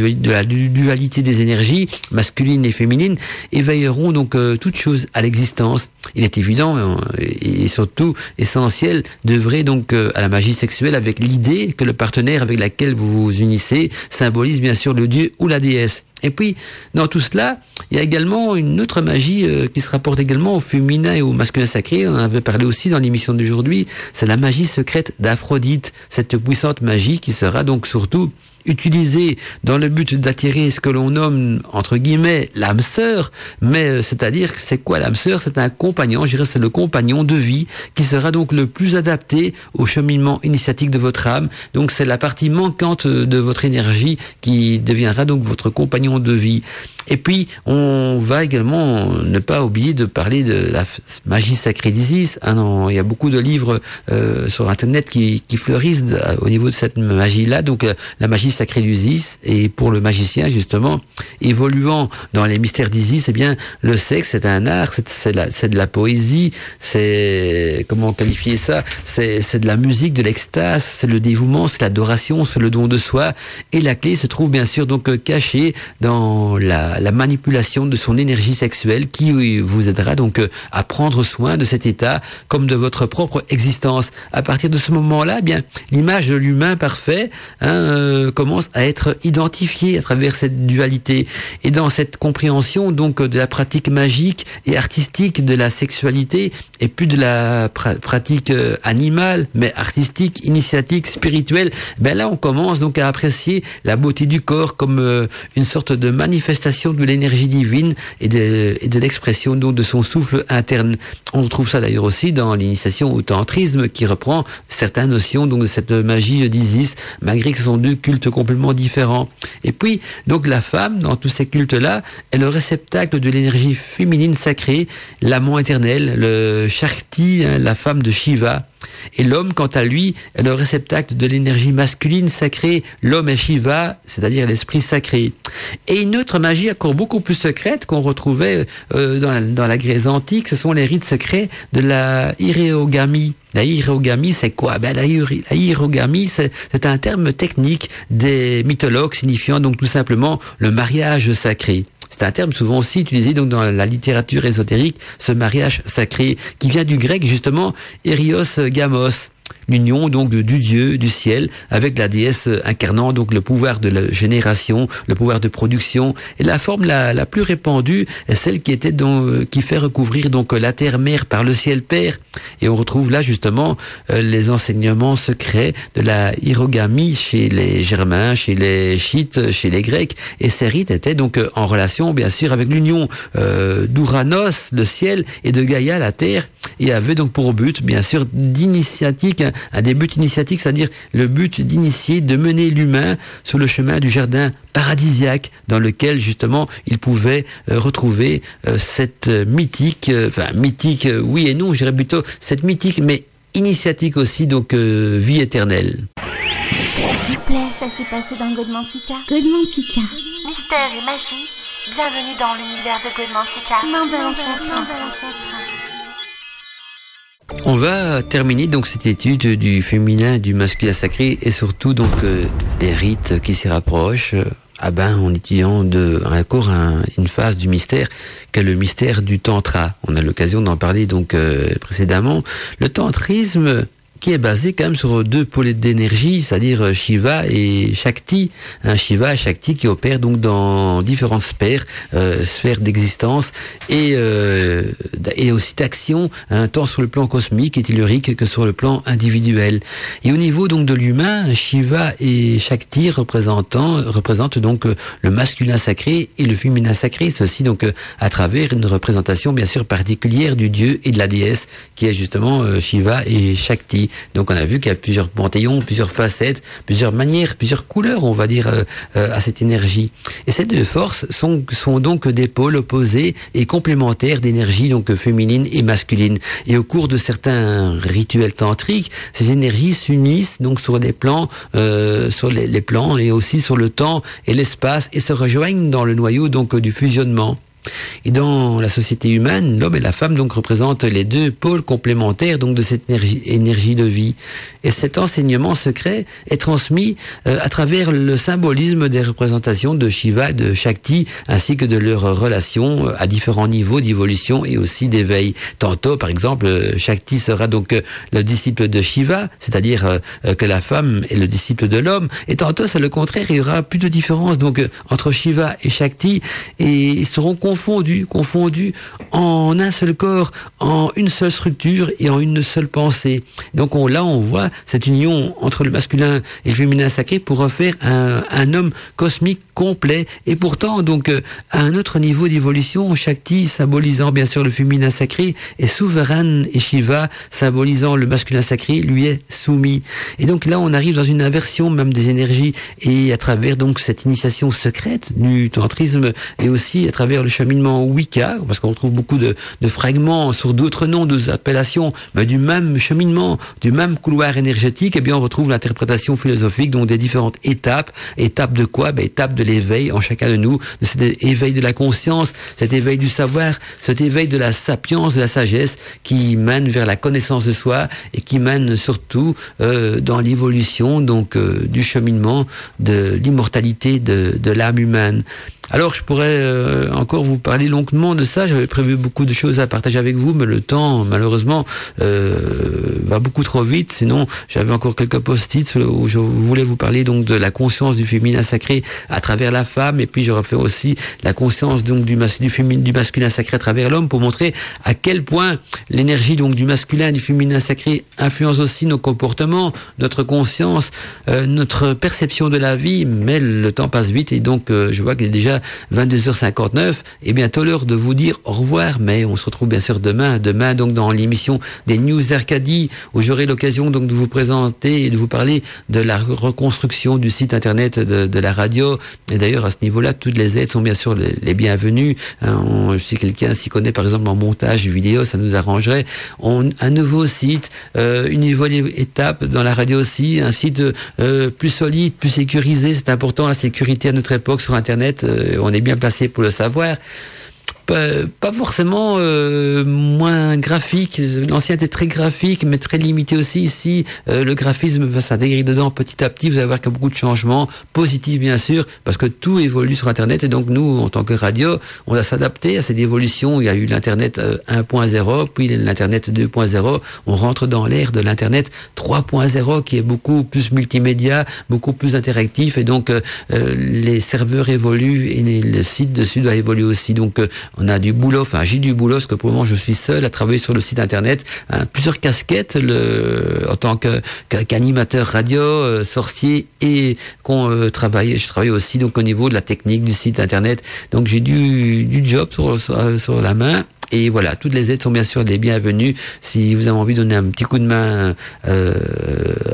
dualité des énergies masculines et féminines, éveilleront donc euh, toute chose à l'existence. Il est évident euh, et surtout essentiel d'œuvrer donc à la magie sexuelle avec l'idée que le partenaire avec lequel vous vous unissez symbolise bien sûr le dieu ou la déesse. Et puis, dans tout cela, il y a également une autre magie qui se rapporte également au féminin et au masculin sacré. On en avait parlé aussi dans l'émission d'aujourd'hui. C'est la magie secrète d'Aphrodite, cette puissante magie qui sera donc surtout utilisé dans le but d'attirer ce que l'on nomme entre guillemets l'âme sœur, mais euh, c'est-à-dire c'est quoi l'âme sœur? C'est un compagnon, je dirais c'est le compagnon de vie qui sera donc le plus adapté au cheminement initiatique de votre âme. Donc c'est la partie manquante de votre énergie qui deviendra donc votre compagnon de vie. Et puis, on va également ne pas oublier de parler de la magie sacrée d'Isis. Ah il y a beaucoup de livres euh, sur Internet qui, qui fleurissent au niveau de cette magie-là. Donc, euh, la magie sacré d'Isis. Et pour le magicien, justement, évoluant dans les mystères d'Isis, eh bien, le sexe, c'est un art, c'est de la poésie, c'est, comment qualifier ça? C'est de la musique, de l'extase, c'est le dévouement, c'est l'adoration, c'est le don de soi. Et la clé se trouve bien sûr donc cachée dans la, la manipulation de son énergie sexuelle qui vous aidera donc à prendre soin de cet état comme de votre propre existence. À partir de ce moment-là, eh bien, l'image de l'humain parfait, hein, euh, commence à être identifié à travers cette dualité et dans cette compréhension donc de la pratique magique et artistique de la sexualité et plus de la pratique euh, animale mais artistique, initiatique, spirituelle, ben là on commence donc à apprécier la beauté du corps comme euh, une sorte de manifestation de l'énergie divine et de, l'expression donc de son souffle interne. On retrouve ça d'ailleurs aussi dans l'initiation au tantrisme qui reprend certaines notions donc de cette magie d'Isis malgré que ce sont deux cultes complètement différent. Et puis, donc la femme, dans tous ces cultes-là, est le réceptacle de l'énergie féminine sacrée, l'amant éternel, le Shakti, hein, la femme de Shiva. Et l'homme, quant à lui, est le réceptacle de l'énergie masculine sacrée. L'homme est Shiva, c'est-à-dire l'esprit sacré. Et une autre magie encore beaucoup plus secrète qu'on retrouvait euh, dans, la, dans la Grèce antique, ce sont les rites secrets de la iréogamie. La iréogamie, c'est quoi? Ben, La, la c'est un terme technique des mythologues signifiant donc tout simplement le mariage sacré. C'est un terme souvent aussi utilisé donc dans la littérature ésotérique, ce mariage sacré, qui vient du grec justement Erios Gamos l'union donc du Dieu du ciel avec la déesse incarnant donc le pouvoir de la génération, le pouvoir de production. Et la forme la, la plus répandue est celle qui était donc, qui fait recouvrir donc la terre mère par le ciel père. Et on retrouve là justement euh, les enseignements secrets de la hirogamie chez les Germains, chez les Chites, chez les Grecs. Et ces rites étaient donc en relation bien sûr avec l'union euh, d'Uranos, le ciel, et de Gaïa, la terre, et avait donc pour but bien sûr d'initiatique un des buts initiatiques, c'est-à-dire le but d'initier, de mener l'humain sur le chemin du jardin paradisiaque dans lequel justement il pouvait euh, retrouver euh, cette mythique, euh, enfin mythique, oui et non, je dirais plutôt cette mythique, mais initiatique aussi, donc vie éternelle. S'il vous plaît, ça s'est passé dans Godmantica. Godmantica. Mystère et magie, bienvenue dans l'univers de Godmantica. On va terminer donc cette étude du féminin, du masculin sacré et surtout donc euh, des rites qui s'y rapprochent. Ah ben, en étudiant de, un, une phase du mystère qu'est le mystère du tantra. On a l'occasion d'en parler donc euh, précédemment. Le tantrisme qui est basé quand même sur deux pôles d'énergie, c'est-à-dire Shiva et Shakti. Un Shiva et Shakti qui opèrent donc dans différentes sphères, euh, sphères d'existence et, euh, et aussi d'action, hein, tant sur le plan cosmique et tellurique que sur le plan individuel. Et au niveau donc de l'humain, Shiva et Shakti représentant, représentent donc le masculin sacré et le féminin sacré, ceci donc à travers une représentation bien sûr particulière du dieu et de la déesse qui est justement euh, Shiva et Shakti. Donc on a vu qu'il y a plusieurs panthéons, plusieurs facettes, plusieurs manières, plusieurs couleurs, on va dire, euh, euh, à cette énergie. Et ces deux forces sont, sont donc des pôles opposés et complémentaires d'énergie, donc féminine et masculine. Et au cours de certains rituels tantriques, ces énergies s'unissent donc sur des plans, euh, sur les, les plans et aussi sur le temps et l'espace et se rejoignent dans le noyau donc du fusionnement. Et dans la société humaine, l'homme et la femme donc représentent les deux pôles complémentaires donc de cette énergie, énergie de vie. Et cet enseignement secret est transmis euh, à travers le symbolisme des représentations de Shiva, de Shakti, ainsi que de leurs relations euh, à différents niveaux d'évolution et aussi d'éveil. Tantôt, par exemple, euh, Shakti sera donc le disciple de Shiva, c'est-à-dire que la femme est le disciple de l'homme. Et tantôt, c'est le contraire, il y aura plus de différence donc entre Shiva et Shakti, et ils seront confondus, confondus en un seul corps, en une seule structure et en une seule pensée. Donc on, là, on voit cette union entre le masculin et le féminin sacré pour refaire un, un homme cosmique complet. Et pourtant, donc, euh, à un autre niveau d'évolution, Shakti, symbolisant bien sûr le féminin sacré, est souveraine et Shiva, symbolisant le masculin sacré, lui est soumis. Et donc là, on arrive dans une inversion même des énergies et à travers donc cette initiation secrète du tantrisme et aussi à travers le cheminement Wicca, parce qu'on retrouve beaucoup de, de fragments sur d'autres noms, d'autres appellations, mais du même cheminement, du même couloir énergétique, et bien on retrouve l'interprétation philosophique donc des différentes étapes. Étapes de quoi? Ben, Étapes de l'éveil en chacun de nous, de cet éveil de la conscience, cet éveil du savoir, cet éveil de la sapience, de la sagesse qui mène vers la connaissance de soi et qui mène surtout euh, dans l'évolution donc euh, du cheminement de l'immortalité de, de l'âme humaine. Alors je pourrais euh, encore vous parler longuement de ça. J'avais prévu beaucoup de choses à partager avec vous, mais le temps malheureusement euh, va beaucoup trop vite. Sinon, j'avais encore quelques post-it où je voulais vous parler donc de la conscience du féminin sacré à travers la femme, et puis je refais aussi la conscience donc du, masculin sacré à travers l'homme pour montrer à quel point l'énergie donc du masculin et du féminin sacré influence aussi nos comportements, notre conscience, euh, notre perception de la vie. Mais le temps passe vite et donc euh, je vois est déjà 22h59. Et bientôt l'heure de vous dire au revoir, mais on se retrouve bien sûr demain. Demain, donc, dans l'émission des News Arcadie, où j'aurai l'occasion donc de vous présenter et de vous parler de la reconstruction du site internet de, la radio. Et d'ailleurs, à ce niveau-là, toutes les aides sont bien sûr les, bienvenues. Hein, si quelqu'un s'y connaît, par exemple, en montage vidéo, ça nous arrangerait. Un nouveau site, euh, une nouvelle étape dans la radio aussi, un site euh, plus solide, plus sécurisé. C'est important la sécurité à notre époque sur Internet. Euh, on est bien placé pour le savoir pas, forcément euh, moins graphique. L'ancien était très graphique, mais très limité aussi. Ici, euh, le graphisme va s'intégrer dedans petit à petit. Vous allez voir qu'il y a beaucoup de changements, positifs bien sûr, parce que tout évolue sur Internet. Et donc nous, en tant que radio, on va s'adapter à cette évolution. Il y a eu l'Internet 1.0, euh, puis l'Internet 2.0. On rentre dans l'ère de l'Internet 3.0, qui est beaucoup plus multimédia, beaucoup plus interactif. Et donc les serveurs évoluent et le site dessus doit évoluer aussi. Donc on a du boulot, enfin j'ai du boulot parce que pour le moment je suis seul à travailler sur le site internet, hein, plusieurs casquettes en tant qu'animateur radio, euh, sorcier et qu'on euh, travaille, je travaille aussi donc au niveau de la technique du site internet. Donc j'ai du, job sur la main et voilà, toutes les aides sont bien sûr les bienvenues. Si vous avez envie de donner un petit coup de main euh,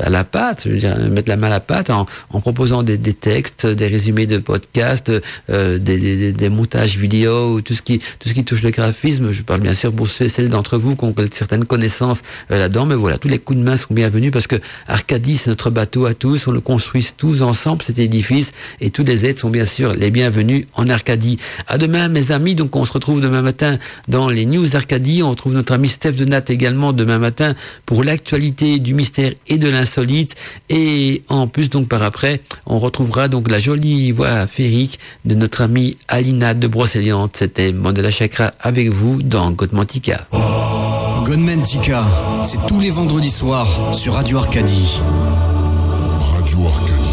à la pâte, je veux dire, mettre la main à la pâte en, en proposant des, des, textes, des résumés de podcasts, euh, des, des, des, montages vidéo, tout ce qui tout ce qui touche le graphisme. Je parle bien sûr pour ceux et celles d'entre vous qui ont certaines connaissances euh, là-dedans, mais voilà, tous les coups de main sont bienvenus parce que Arcadie c'est notre bateau à tous, on le construit tous ensemble cet édifice et toutes les aides sont bien sûr les bienvenues en Arcadie. À demain mes amis, donc on se retrouve demain matin dans les News Arcadie. On retrouve notre ami Steph de Nat également demain matin pour l'actualité du mystère et de l'insolite. Et en plus, donc par après, on retrouvera donc la jolie voix féerique de notre amie Alina de Brocéliande. C'était Mandela Chakra avec vous dans Godmantica. Godmantica, c'est tous les vendredis soirs sur Radio Arcadie. Radio Arcadie.